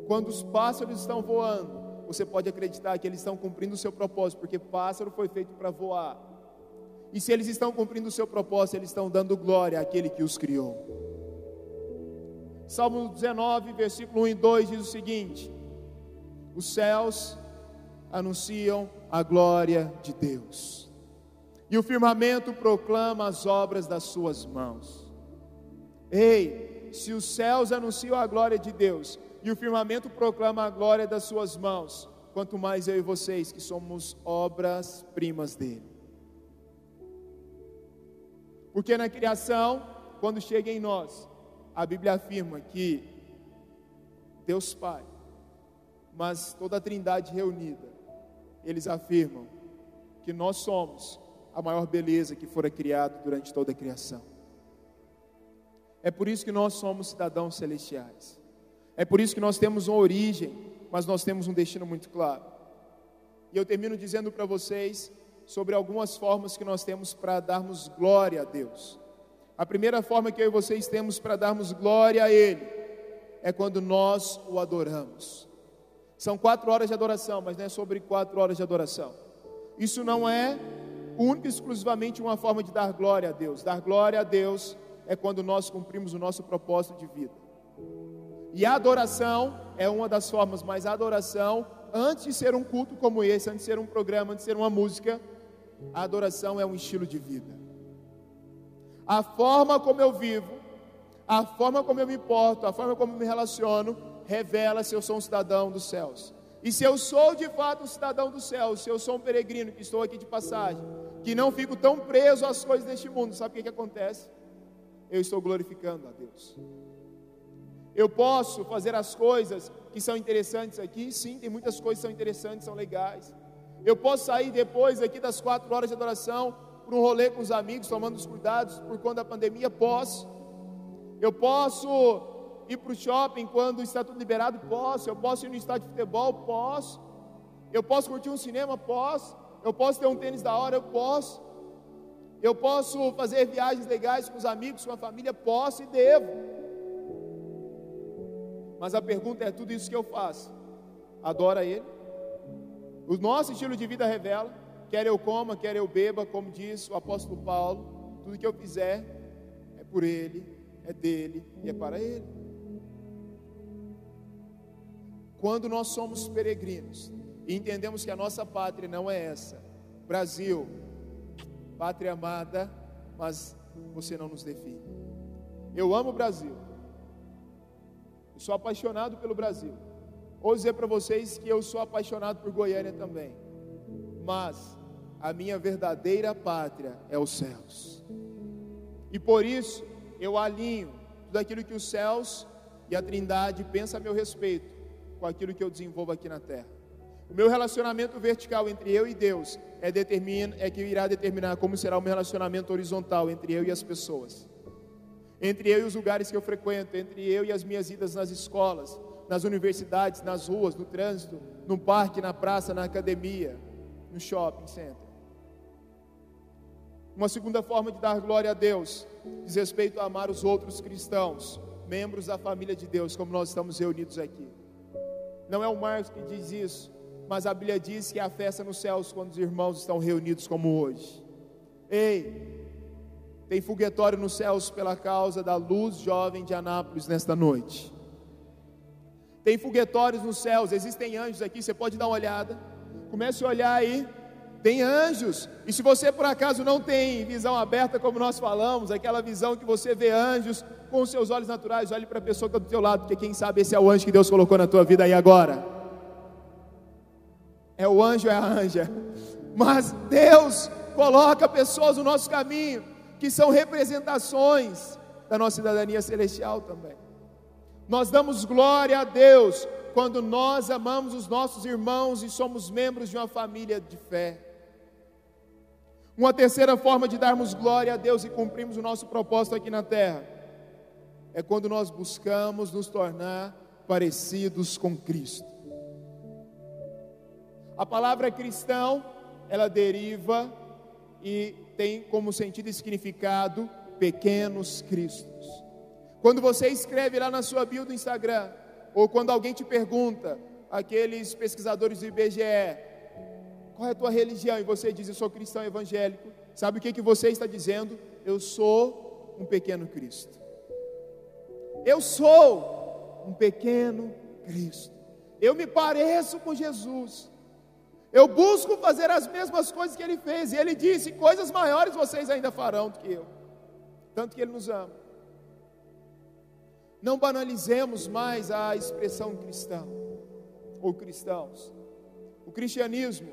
Quando os pássaros estão voando, você pode acreditar que eles estão cumprindo o seu propósito, porque pássaro foi feito para voar. E se eles estão cumprindo o seu propósito, eles estão dando glória àquele que os criou. Salmo 19, versículo 1 e 2 diz o seguinte: Os céus anunciam a glória de Deus, e o firmamento proclama as obras das suas mãos. Ei, se os céus anunciam a glória de Deus, e o firmamento proclama a glória das suas mãos, quanto mais eu e vocês que somos obras-primas dele. Porque na criação, quando chega em nós, a Bíblia afirma que Deus Pai, mas toda a Trindade reunida, eles afirmam que nós somos a maior beleza que fora criado durante toda a criação. É por isso que nós somos cidadãos celestiais. É por isso que nós temos uma origem, mas nós temos um destino muito claro. E eu termino dizendo para vocês sobre algumas formas que nós temos para darmos glória a Deus. A primeira forma que eu e vocês temos para darmos glória a Ele é quando nós o adoramos. São quatro horas de adoração, mas não é sobre quatro horas de adoração. Isso não é única e exclusivamente uma forma de dar glória a Deus. Dar glória a Deus é quando nós cumprimos o nosso propósito de vida. E a adoração é uma das formas, mas a adoração, antes de ser um culto como esse, antes de ser um programa, antes de ser uma música, a adoração é um estilo de vida. A forma como eu vivo, a forma como eu me importo, a forma como eu me relaciono, revela se eu sou um cidadão dos céus. E se eu sou de fato um cidadão dos céus, se eu sou um peregrino que estou aqui de passagem, que não fico tão preso às coisas deste mundo, sabe o que, que acontece? Eu estou glorificando a Deus. Eu posso fazer as coisas que são interessantes aqui, sim, tem muitas coisas que são interessantes, são legais. Eu posso sair depois aqui das quatro horas de adoração para um rolê com os amigos, tomando os cuidados por conta da pandemia? Posso. Eu posso ir para o shopping quando está tudo liberado? Posso. Eu posso ir no estádio de futebol? Posso. Eu posso curtir um cinema? Posso. Eu posso ter um tênis da hora? Eu posso. Eu posso fazer viagens legais com os amigos, com a família? Posso e devo. Mas a pergunta é: tudo isso que eu faço, adora Ele? O nosso estilo de vida revela, quer eu coma, quer eu beba, como diz o apóstolo Paulo, tudo que eu fizer é por Ele, é dele e é para Ele. Quando nós somos peregrinos e entendemos que a nossa pátria não é essa, Brasil, pátria amada, mas você não nos define. Eu amo o Brasil, eu sou apaixonado pelo Brasil. Vou dizer para vocês que eu sou apaixonado por Goiânia também. Mas a minha verdadeira pátria é os céus. E por isso eu alinho tudo aquilo que os céus e a Trindade pensam a meu respeito, com aquilo que eu desenvolvo aqui na terra. O meu relacionamento vertical entre eu e Deus é, determina, é que irá determinar como será o meu relacionamento horizontal entre eu e as pessoas. Entre eu e os lugares que eu frequento, entre eu e as minhas idas nas escolas, nas universidades, nas ruas, no trânsito, no parque, na praça, na academia, no shopping center. Uma segunda forma de dar glória a Deus diz respeito a amar os outros cristãos, membros da família de Deus, como nós estamos reunidos aqui. Não é o Marcos que diz isso, mas a Bíblia diz que a festa nos céus quando os irmãos estão reunidos como hoje. Ei, tem foguetório nos céus pela causa da luz jovem de Anápolis nesta noite. Tem foguetórios nos céus, existem anjos aqui, você pode dar uma olhada. Comece a olhar aí tem anjos. E se você por acaso não tem visão aberta, como nós falamos, aquela visão que você vê anjos com os seus olhos naturais, olhe para a pessoa que está do teu lado, porque quem sabe esse é o anjo que Deus colocou na tua vida aí agora. É o anjo, é a anja. Mas Deus coloca pessoas no nosso caminho que são representações da nossa cidadania celestial também. Nós damos glória a Deus quando nós amamos os nossos irmãos e somos membros de uma família de fé. Uma terceira forma de darmos glória a Deus e cumprirmos o nosso propósito aqui na terra é quando nós buscamos nos tornar parecidos com Cristo. A palavra cristão, ela deriva e tem como sentido e significado pequenos cristos. Quando você escreve lá na sua bio do Instagram, ou quando alguém te pergunta, aqueles pesquisadores do IBGE, qual é a tua religião? E você diz, eu sou cristão evangélico. Sabe o que, que você está dizendo? Eu sou um pequeno Cristo. Eu sou um pequeno Cristo. Eu me pareço com Jesus. Eu busco fazer as mesmas coisas que ele fez. E ele disse: coisas maiores vocês ainda farão do que eu. Tanto que ele nos ama. Não banalizemos mais a expressão cristão ou cristãos. O cristianismo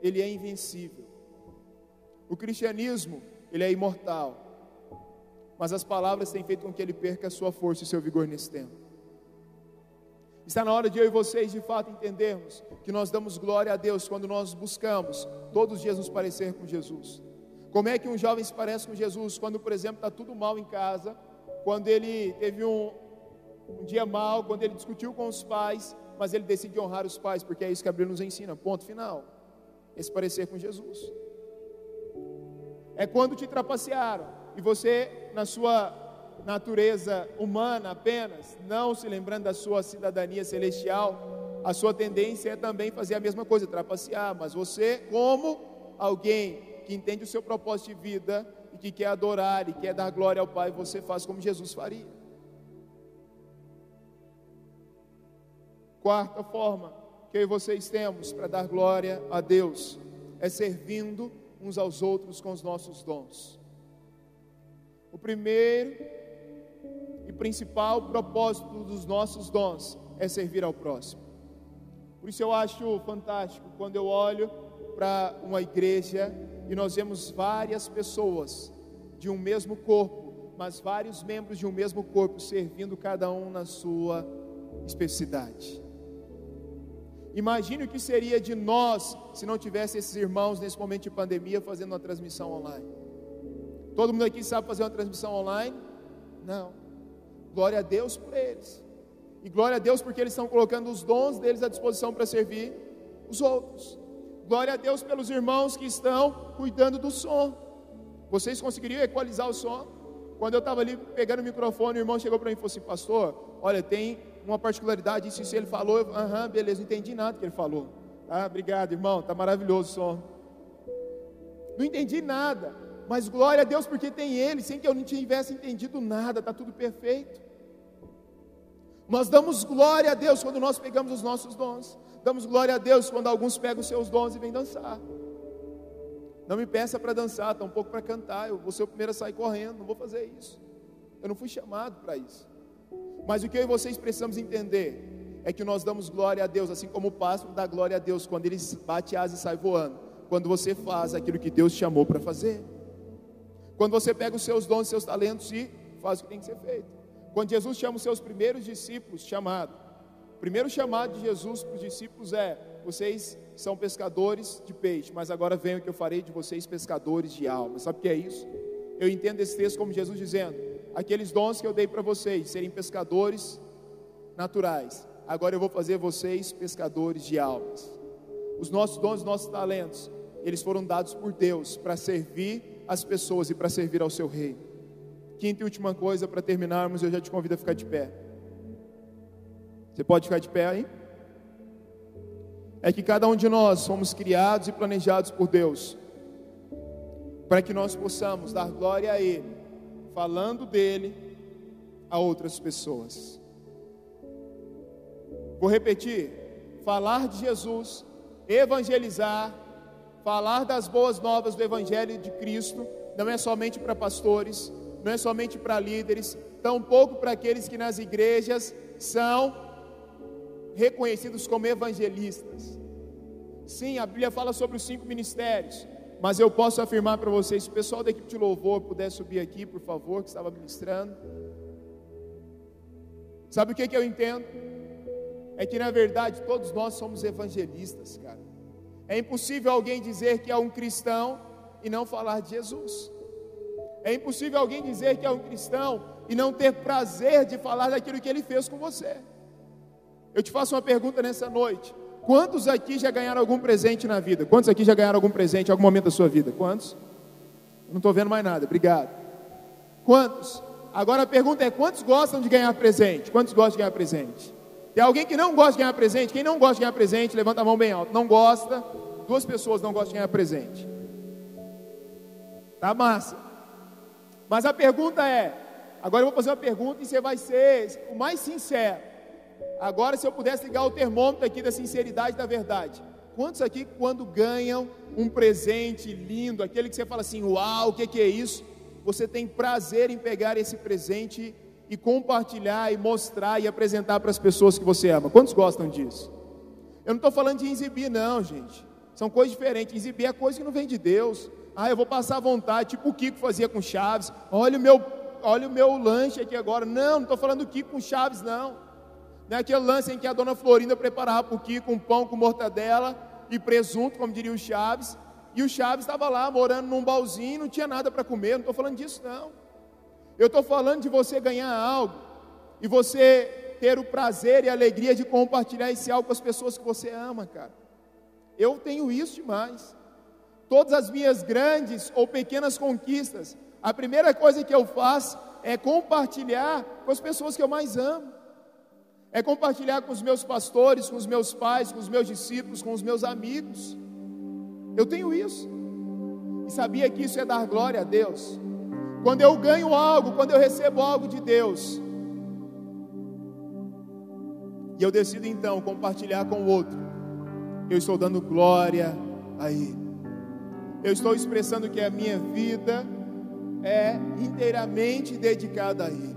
ele é invencível. O cristianismo, ele é imortal. Mas as palavras têm feito com que ele perca a sua força e seu vigor nesse tempo. Está na hora de eu e vocês de fato entendermos que nós damos glória a Deus quando nós buscamos todos os dias nos parecer com Jesus. Como é que um jovem se parece com Jesus quando, por exemplo, está tudo mal em casa, quando ele teve um, um dia mal, quando ele discutiu com os pais, mas ele decide honrar os pais, porque é isso que a Bíblia nos ensina. Ponto final esse parecer com Jesus. É quando te trapacearam e você, na sua natureza humana apenas, não se lembrando da sua cidadania celestial, a sua tendência é também fazer a mesma coisa, trapacear, mas você, como alguém que entende o seu propósito de vida e que quer adorar e quer dar glória ao Pai, você faz como Jesus faria. Quarta forma, que eu e vocês temos para dar glória a Deus é servindo uns aos outros com os nossos dons. O primeiro e principal propósito dos nossos dons é servir ao próximo. Por isso eu acho fantástico quando eu olho para uma igreja e nós vemos várias pessoas de um mesmo corpo, mas vários membros de um mesmo corpo servindo cada um na sua especificidade. Imagine o que seria de nós se não tivesse esses irmãos nesse momento de pandemia fazendo uma transmissão online. Todo mundo aqui sabe fazer uma transmissão online? Não. Glória a Deus por eles. E glória a Deus porque eles estão colocando os dons deles à disposição para servir os outros. Glória a Deus pelos irmãos que estão cuidando do som. Vocês conseguiriam equalizar o som? Quando eu estava ali pegando o microfone, o irmão chegou para mim e falou assim: Pastor, olha, tem uma particularidade, isso, isso ele falou, aham, beleza, não entendi nada que ele falou. Ah, obrigado, irmão, tá maravilhoso o som. Não entendi nada, mas glória a Deus porque tem ele, sem que eu não tivesse entendido nada, tá tudo perfeito. Nós damos glória a Deus quando nós pegamos os nossos dons. Damos glória a Deus quando alguns pegam os seus dons e vêm dançar. Não me peça para dançar, tampouco para cantar. Eu vou ser o primeiro a sair correndo, não vou fazer isso. Eu não fui chamado para isso. Mas o que eu e vocês precisamos entender é que nós damos glória a Deus, assim como o pássaro dá glória a Deus quando ele bate asas e sai voando. Quando você faz aquilo que Deus te chamou para fazer. Quando você pega os seus dons, seus talentos e faz o que tem que ser feito. Quando Jesus chama os seus primeiros discípulos, chamado, o primeiro chamado de Jesus para os discípulos é: vocês são pescadores de peixe, mas agora venho que eu farei de vocês pescadores de alma. Sabe o que é isso? Eu entendo esse texto como Jesus dizendo: aqueles dons que eu dei para vocês, serem pescadores naturais, agora eu vou fazer vocês pescadores de almas. Os nossos dons, os nossos talentos, eles foram dados por Deus para servir as pessoas e para servir ao seu reino. Quinta e última coisa para terminarmos, eu já te convido a ficar de pé. Você pode ficar de pé aí? É que cada um de nós somos criados e planejados por Deus para que nós possamos dar glória a Ele, falando dele a outras pessoas. Vou repetir: falar de Jesus, evangelizar, falar das boas novas do Evangelho de Cristo, não é somente para pastores, não é somente para líderes, tampouco para aqueles que nas igrejas são reconhecidos como evangelistas. Sim, a Bíblia fala sobre os cinco ministérios, mas eu posso afirmar para vocês, se o pessoal da equipe de louvor puder subir aqui, por favor, que estava ministrando. Sabe o que, que eu entendo? É que na verdade todos nós somos evangelistas, cara. É impossível alguém dizer que é um cristão e não falar de Jesus. É impossível alguém dizer que é um cristão e não ter prazer de falar daquilo que ele fez com você. Eu te faço uma pergunta nessa noite. Quantos aqui já ganharam algum presente na vida? Quantos aqui já ganharam algum presente em algum momento da sua vida? Quantos? não estou vendo mais nada, obrigado. Quantos? Agora a pergunta é: quantos gostam de ganhar presente? Quantos gostam de ganhar presente? Tem alguém que não gosta de ganhar presente? Quem não gosta de ganhar presente, levanta a mão bem alto. Não gosta? Duas pessoas não gostam de ganhar presente. Tá massa. Mas a pergunta é: agora eu vou fazer uma pergunta e você vai ser o mais sincero. Agora, se eu pudesse ligar o termômetro aqui da sinceridade da verdade, quantos aqui, quando ganham um presente lindo, aquele que você fala assim, uau, o que, que é isso? Você tem prazer em pegar esse presente e compartilhar e mostrar e apresentar para as pessoas que você ama. Quantos gostam disso? Eu não estou falando de exibir, não, gente. São coisas diferentes. Exibir é coisa que não vem de Deus. Ah, eu vou passar vontade, tipo o Kiko fazia com Chaves. Olha o meu, olha o meu lanche aqui agora. Não, não estou falando do Kiko com Chaves, não. Não é aquele lance em que a dona Florinda preparava para o Kiko um pão com mortadela e presunto, como diria o Chaves, e o Chaves estava lá morando num balzinho, não tinha nada para comer. Não estou falando disso, não. Eu estou falando de você ganhar algo e você ter o prazer e a alegria de compartilhar esse algo com as pessoas que você ama, cara. Eu tenho isso demais. Todas as minhas grandes ou pequenas conquistas, a primeira coisa que eu faço é compartilhar com as pessoas que eu mais amo é compartilhar com os meus pastores, com os meus pais, com os meus discípulos, com os meus amigos. Eu tenho isso. E sabia que isso é dar glória a Deus. Quando eu ganho algo, quando eu recebo algo de Deus, e eu decido então compartilhar com o outro, eu estou dando glória a Ele. Eu estou expressando que a minha vida é inteiramente dedicada a Ele.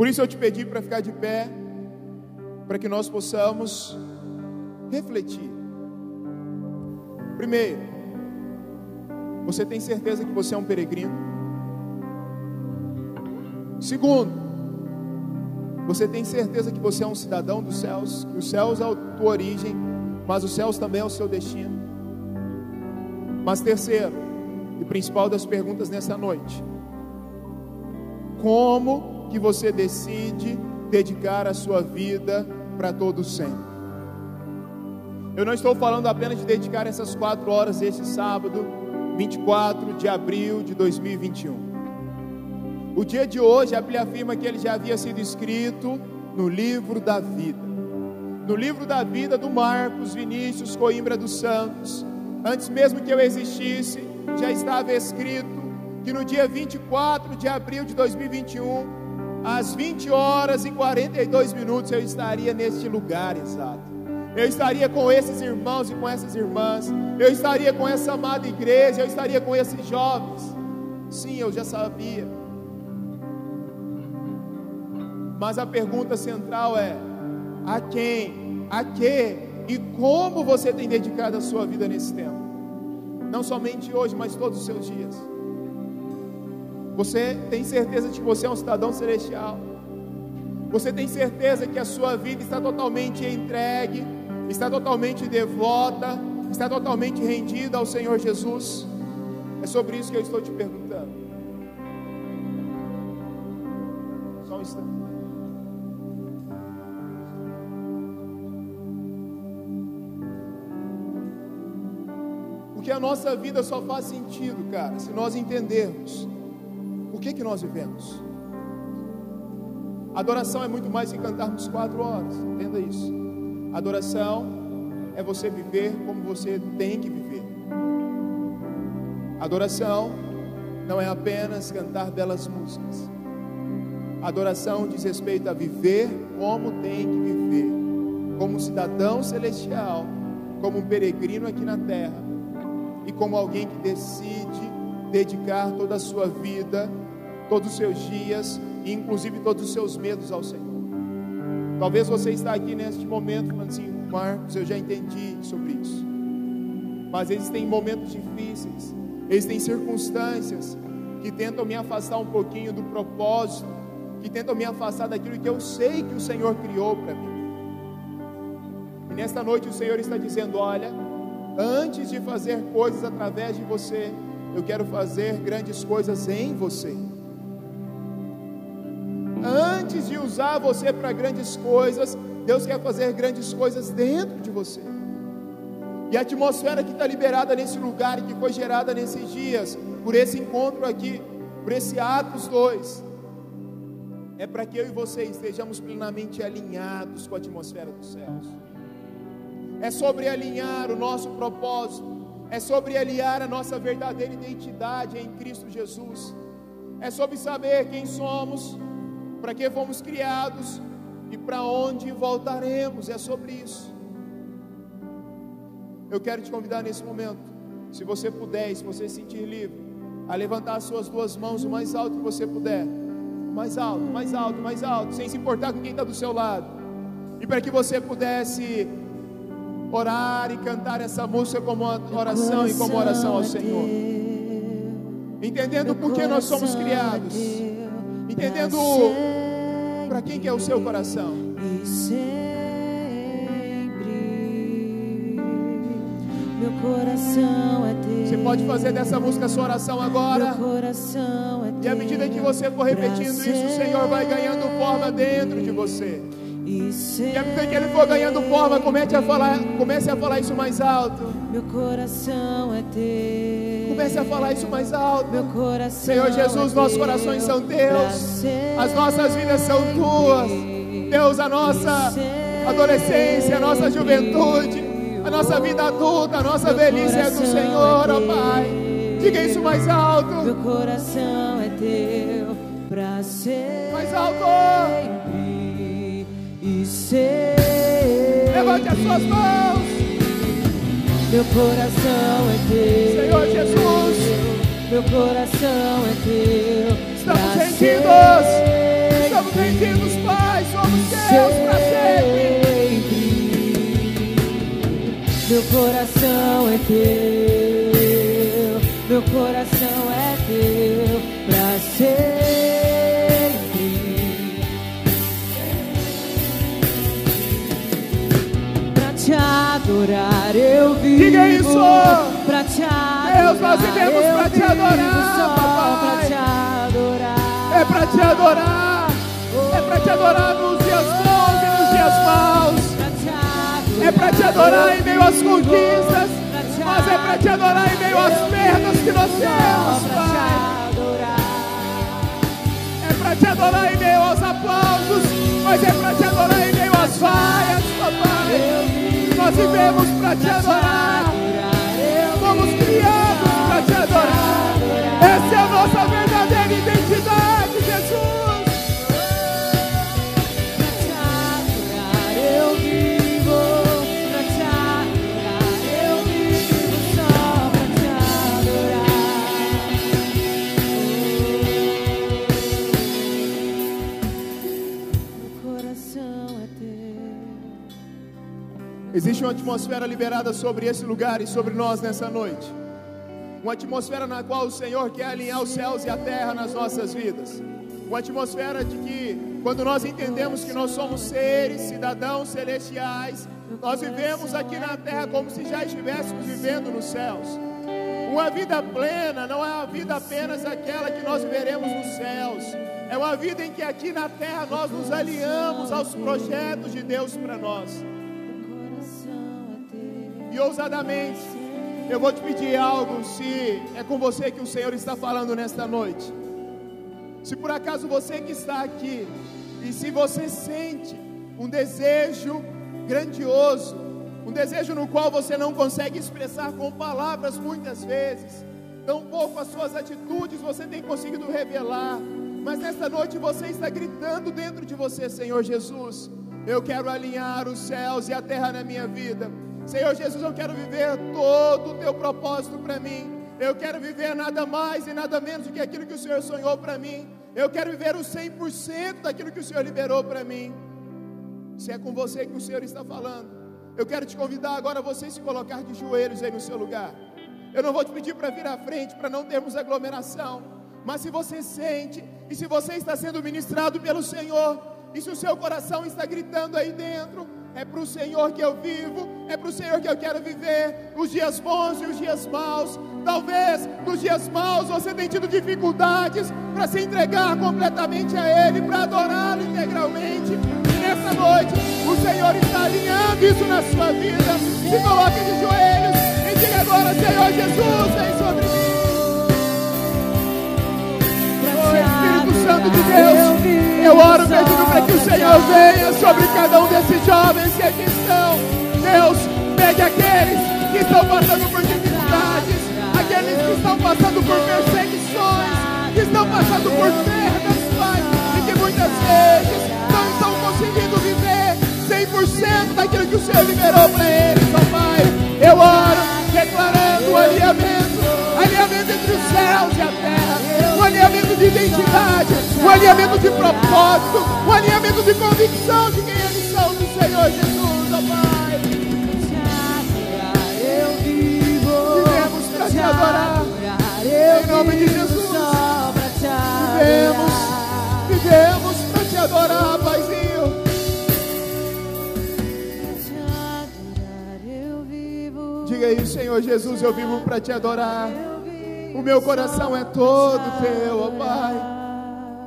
Por isso eu te pedi para ficar de pé, para que nós possamos refletir. Primeiro, você tem certeza que você é um peregrino? Segundo, você tem certeza que você é um cidadão dos céus, que os céus é a tua origem, mas os céus também é o seu destino? Mas terceiro, e principal das perguntas nessa noite, como que você decide dedicar a sua vida para todo sempre. Eu não estou falando apenas de dedicar essas quatro horas esse sábado, 24 de abril de 2021. O dia de hoje, a Bíblia afirma que ele já havia sido escrito no livro da vida. No livro da vida do Marcos Vinícius Coimbra dos Santos, antes mesmo que eu existisse, já estava escrito que no dia 24 de abril de 2021 às 20 horas e 42 minutos eu estaria neste lugar exato. Eu estaria com esses irmãos e com essas irmãs. Eu estaria com essa amada igreja. Eu estaria com esses jovens. Sim, eu já sabia. Mas a pergunta central é: a quem, a que e como você tem dedicado a sua vida nesse tempo? Não somente hoje, mas todos os seus dias. Você tem certeza de que você é um cidadão celestial? Você tem certeza que a sua vida está totalmente entregue, está totalmente devota, está totalmente rendida ao Senhor Jesus? É sobre isso que eu estou te perguntando. Só um instante. Porque a nossa vida só faz sentido, cara, se nós entendermos por que, que nós vivemos. Adoração é muito mais que cantarmos quatro horas, entenda isso. Adoração é você viver como você tem que viver. Adoração não é apenas cantar belas músicas. Adoração diz respeito a viver como tem que viver, como cidadão celestial, como um peregrino aqui na terra e como alguém que decide dedicar toda a sua vida, todos os seus dias e inclusive todos os seus medos ao Senhor. Talvez você está aqui neste momento falando assim, Marcos, eu já entendi sobre isso. Mas existem momentos difíceis, existem circunstâncias que tentam me afastar um pouquinho do propósito, que tentam me afastar daquilo que eu sei que o Senhor criou para mim. E nesta noite o Senhor está dizendo: olha, Antes de fazer coisas através de você, eu quero fazer grandes coisas em você. Antes de usar você para grandes coisas, Deus quer fazer grandes coisas dentro de você. E a atmosfera que está liberada nesse lugar e que foi gerada nesses dias, por esse encontro aqui, por esse Atos 2, é para que eu e você estejamos plenamente alinhados com a atmosfera dos céus é sobre alinhar o nosso propósito, é sobre alinhar a nossa verdadeira identidade em Cristo Jesus, é sobre saber quem somos, para que fomos criados e para onde voltaremos, é sobre isso. Eu quero te convidar nesse momento, se você puder, se você se sentir livre, a levantar as suas duas mãos o mais alto que você puder, mais alto, mais alto, mais alto, sem se importar com quem está do seu lado, e para que você pudesse orar e cantar essa música como oração e como oração ao Senhor. Entendendo por que nós somos criados. Entendendo para quem que é o seu coração. Meu coração é teu. Você pode fazer dessa música sua oração agora. É. E à medida que você for repetindo isso, o Senhor vai ganhando forma dentro de você. E à medida que ele for ganhando forma, comece a falar, comece a falar isso mais alto. Meu coração é teu. Comece a falar isso mais alto. Meu coração Senhor Jesus, é nossos corações são teus. Pra As nossas vidas são tuas. Deus, a nossa adolescência, a nossa juventude, a nossa vida adulta, a nossa velhice é do Senhor, ó Pai. Diga isso mais alto. Meu coração é teu pra ser Mais alto. e ser. Levante as suas mãos. Meu coração é teu. Senhor Jesus. Meu coração é teu. Estamos rendidos. Estamos rendidos, Pai. Somos teus para sempre. Meu coração é teu, meu coração é teu pra sempre. Adorar eu vivo. Diga isso. Pra te adorar. Deus, nós vivemos eu pra te adorar, Só papai. pra te adorar. É para te adorar. É para te adorar nos dias bons e nos dias maus. Pra. É para te adorar em meio às conquistas. Mas é para te adorar em meio às perdas que nós temos, Pra te Pai. É para te adorar em meio aos aplausos. Mas é para te adorar em meio às vaias, papai. Nós vivemos para te adorar. Fomos criados para te adorar. Essa é a nossa verdadeira identidade, Existe uma atmosfera liberada sobre esse lugar e sobre nós nessa noite. Uma atmosfera na qual o Senhor quer alinhar os céus e a terra nas nossas vidas. Uma atmosfera de que, quando nós entendemos que nós somos seres, cidadãos celestiais, nós vivemos aqui na terra como se já estivéssemos vivendo nos céus. Uma vida plena não é uma vida apenas aquela que nós viveremos nos céus. É uma vida em que aqui na terra nós nos alinhamos aos projetos de Deus para nós. E ousadamente, eu vou te pedir algo, se é com você que o Senhor está falando nesta noite. Se por acaso você que está aqui, e se você sente um desejo grandioso, um desejo no qual você não consegue expressar com palavras muitas vezes, tampouco as suas atitudes você tem conseguido revelar, mas nesta noite você está gritando dentro de você, Senhor Jesus, eu quero alinhar os céus e a terra na minha vida. Senhor Jesus, eu quero viver todo o teu propósito para mim. Eu quero viver nada mais e nada menos do que aquilo que o Senhor sonhou para mim. Eu quero viver o 100% daquilo que o Senhor liberou para mim. Se é com você que o Senhor está falando, eu quero te convidar agora a você se colocar de joelhos aí no seu lugar. Eu não vou te pedir para vir à frente para não termos aglomeração, mas se você sente e se você está sendo ministrado pelo Senhor, e se o seu coração está gritando aí dentro, é para o Senhor que eu vivo, é para o Senhor que eu quero viver, os dias bons e os dias maus. Talvez nos dias maus você tenha tido dificuldades para se entregar completamente a Ele, para adorá-lo integralmente. E nessa noite, o Senhor está alinhando isso na sua vida. Se coloque de joelhos e diga agora: Senhor Jesus, vem sobre mim. Oh, Espírito Santo de Deus, eu oro pedindo para que o Senhor venha sobre cada um desses jovens que aqui estão. Deus, pegue aqueles que estão passando por dificuldades, aqueles que estão passando por perseguições, que estão passando por perdas, Pai, e que muitas vezes não estão conseguindo viver 100% daquilo que o Senhor liberou para eles, ó Pai. Eu oro, declarando o alinhamento, alinhamento entre os céus e a terra, um alinhamento de identidade, um alinhamento de propósito, um alinhamento de convicção de quem eles são do Senhor Jesus, ó Pai. Vivemos para te adorar. Em nome de Jesus. Vivemos, vivemos para te adorar, Paizinho. Diga aí, Senhor Jesus, eu vivo para te adorar. O meu coração é todo teu, ó Pai.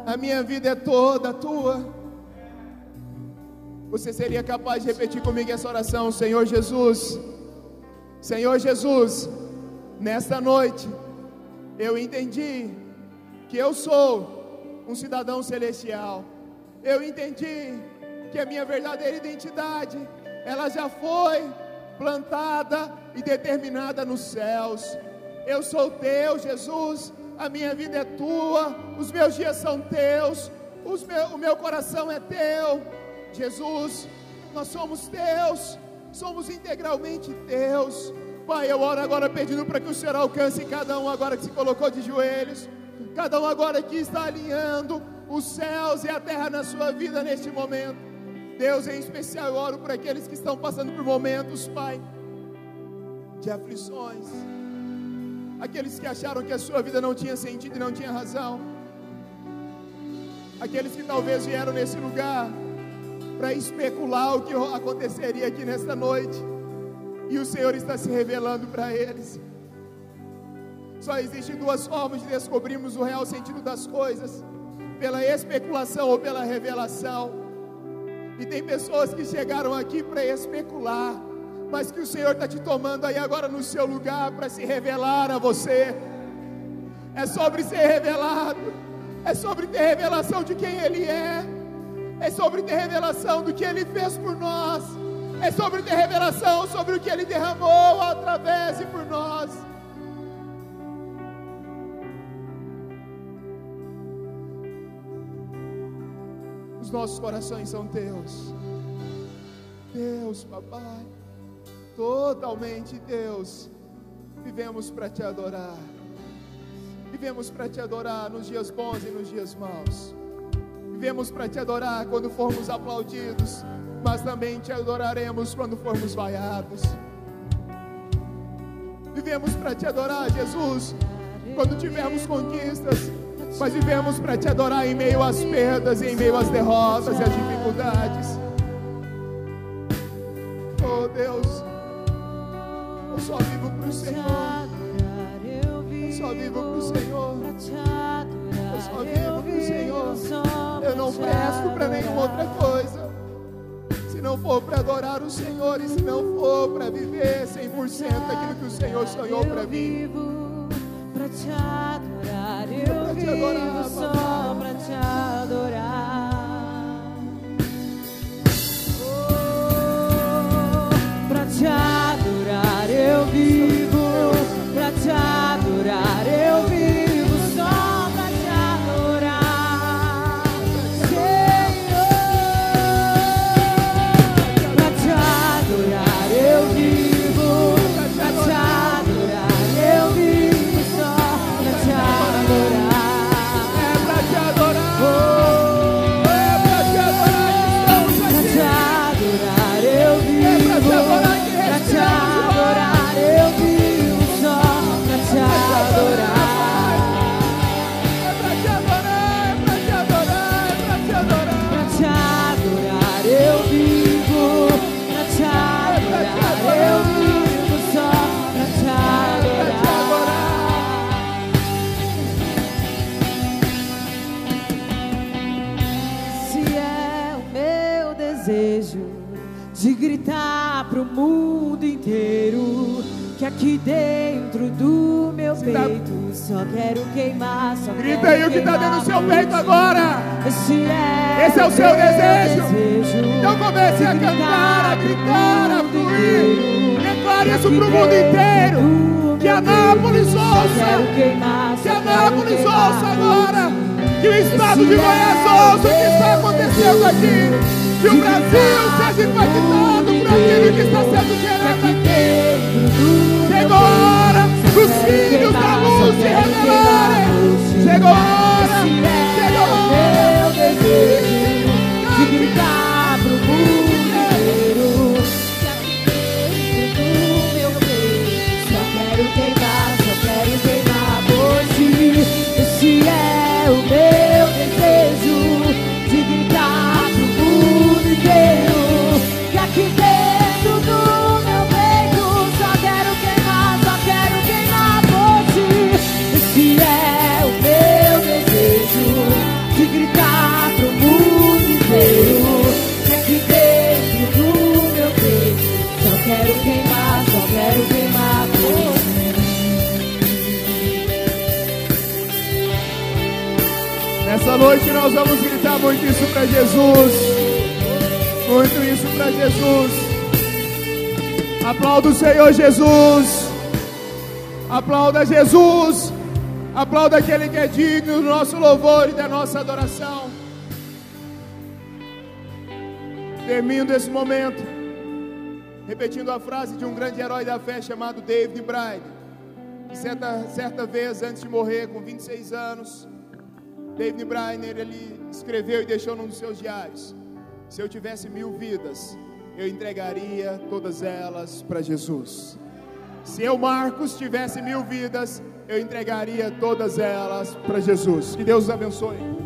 A minha vida é toda tua. Você seria capaz de repetir comigo essa oração, Senhor Jesus? Senhor Jesus, nesta noite eu entendi que eu sou um cidadão celestial. Eu entendi que a minha verdadeira identidade, ela já foi plantada e determinada nos céus. Eu sou teu, Jesus. A minha vida é tua, os meus dias são teus, meu, o meu coração é teu. Jesus, nós somos teus, somos integralmente teus. Pai, eu oro agora pedindo para que o Senhor alcance cada um agora que se colocou de joelhos, cada um agora que está alinhando os céus e a terra na sua vida neste momento. Deus, em especial, eu oro por aqueles que estão passando por momentos, Pai, de aflições, aqueles que acharam que a sua vida não tinha sentido e não tinha razão, aqueles que talvez vieram nesse lugar para especular o que aconteceria aqui nesta noite, e o Senhor está se revelando para eles. Só existem duas formas de descobrirmos o real sentido das coisas: pela especulação ou pela revelação. E tem pessoas que chegaram aqui para especular, mas que o Senhor está te tomando aí agora no seu lugar para se revelar a você. É sobre ser revelado, é sobre ter revelação de quem Ele é, é sobre ter revelação do que Ele fez por nós, é sobre ter revelação sobre o que Ele derramou através e por nós. Os nossos corações são teus. Deus, papai, totalmente Deus. Vivemos para te adorar. Vivemos para te adorar nos dias bons e nos dias maus. Vivemos para te adorar quando formos aplaudidos, mas também te adoraremos quando formos vaiados. Vivemos para te adorar, Jesus. Quando tivermos conquistas, mas vivemos para te adorar em meio às perdas, em meio às derrotas e às dificuldades. Oh Deus, eu só vivo para o Senhor. Eu só vivo para o Senhor. Eu só vivo para o Senhor. Eu não presto para nenhuma outra coisa. Se não for para adorar o Senhor e se não for para viver 100% aquilo que o Senhor sonhou para mim. Pra te adorar, eu Pra te adorar, vivo só dentro do meu tá- peito só quero queimar, só Grita quero aí o que está dentro do seu peito agora. Esse é, Esse é o seu meu desejo. Então comece a cantar, a gritar, a fluir. Declare que isso aqui pro mundo inteiro. Que Anápolis ouça. Queimar, Que Anápolis queimar ouça agora. Que o estado de Goiás ouça o que está acontecendo aqui. Que o Brasil seja impactado por aquilo que está sendo gerado aqui. Chegou a hora dos filhos da luz se revelarem. Chegou a hora. Nessa noite nós vamos gritar muito isso para Jesus. Muito isso para Jesus. Aplauda o Senhor Jesus. Aplauda Jesus. Aplauda aquele que é digno do nosso louvor e da nossa adoração. Termino esse momento repetindo a frase de um grande herói da fé chamado David Bride. Certa, certa vez, antes de morrer, com 26 anos, David Briner ele escreveu e deixou num dos seus diários: Se eu tivesse mil vidas, eu entregaria todas elas para Jesus. Se eu, Marcos, tivesse mil vidas, eu entregaria todas elas para Jesus. Que Deus os abençoe.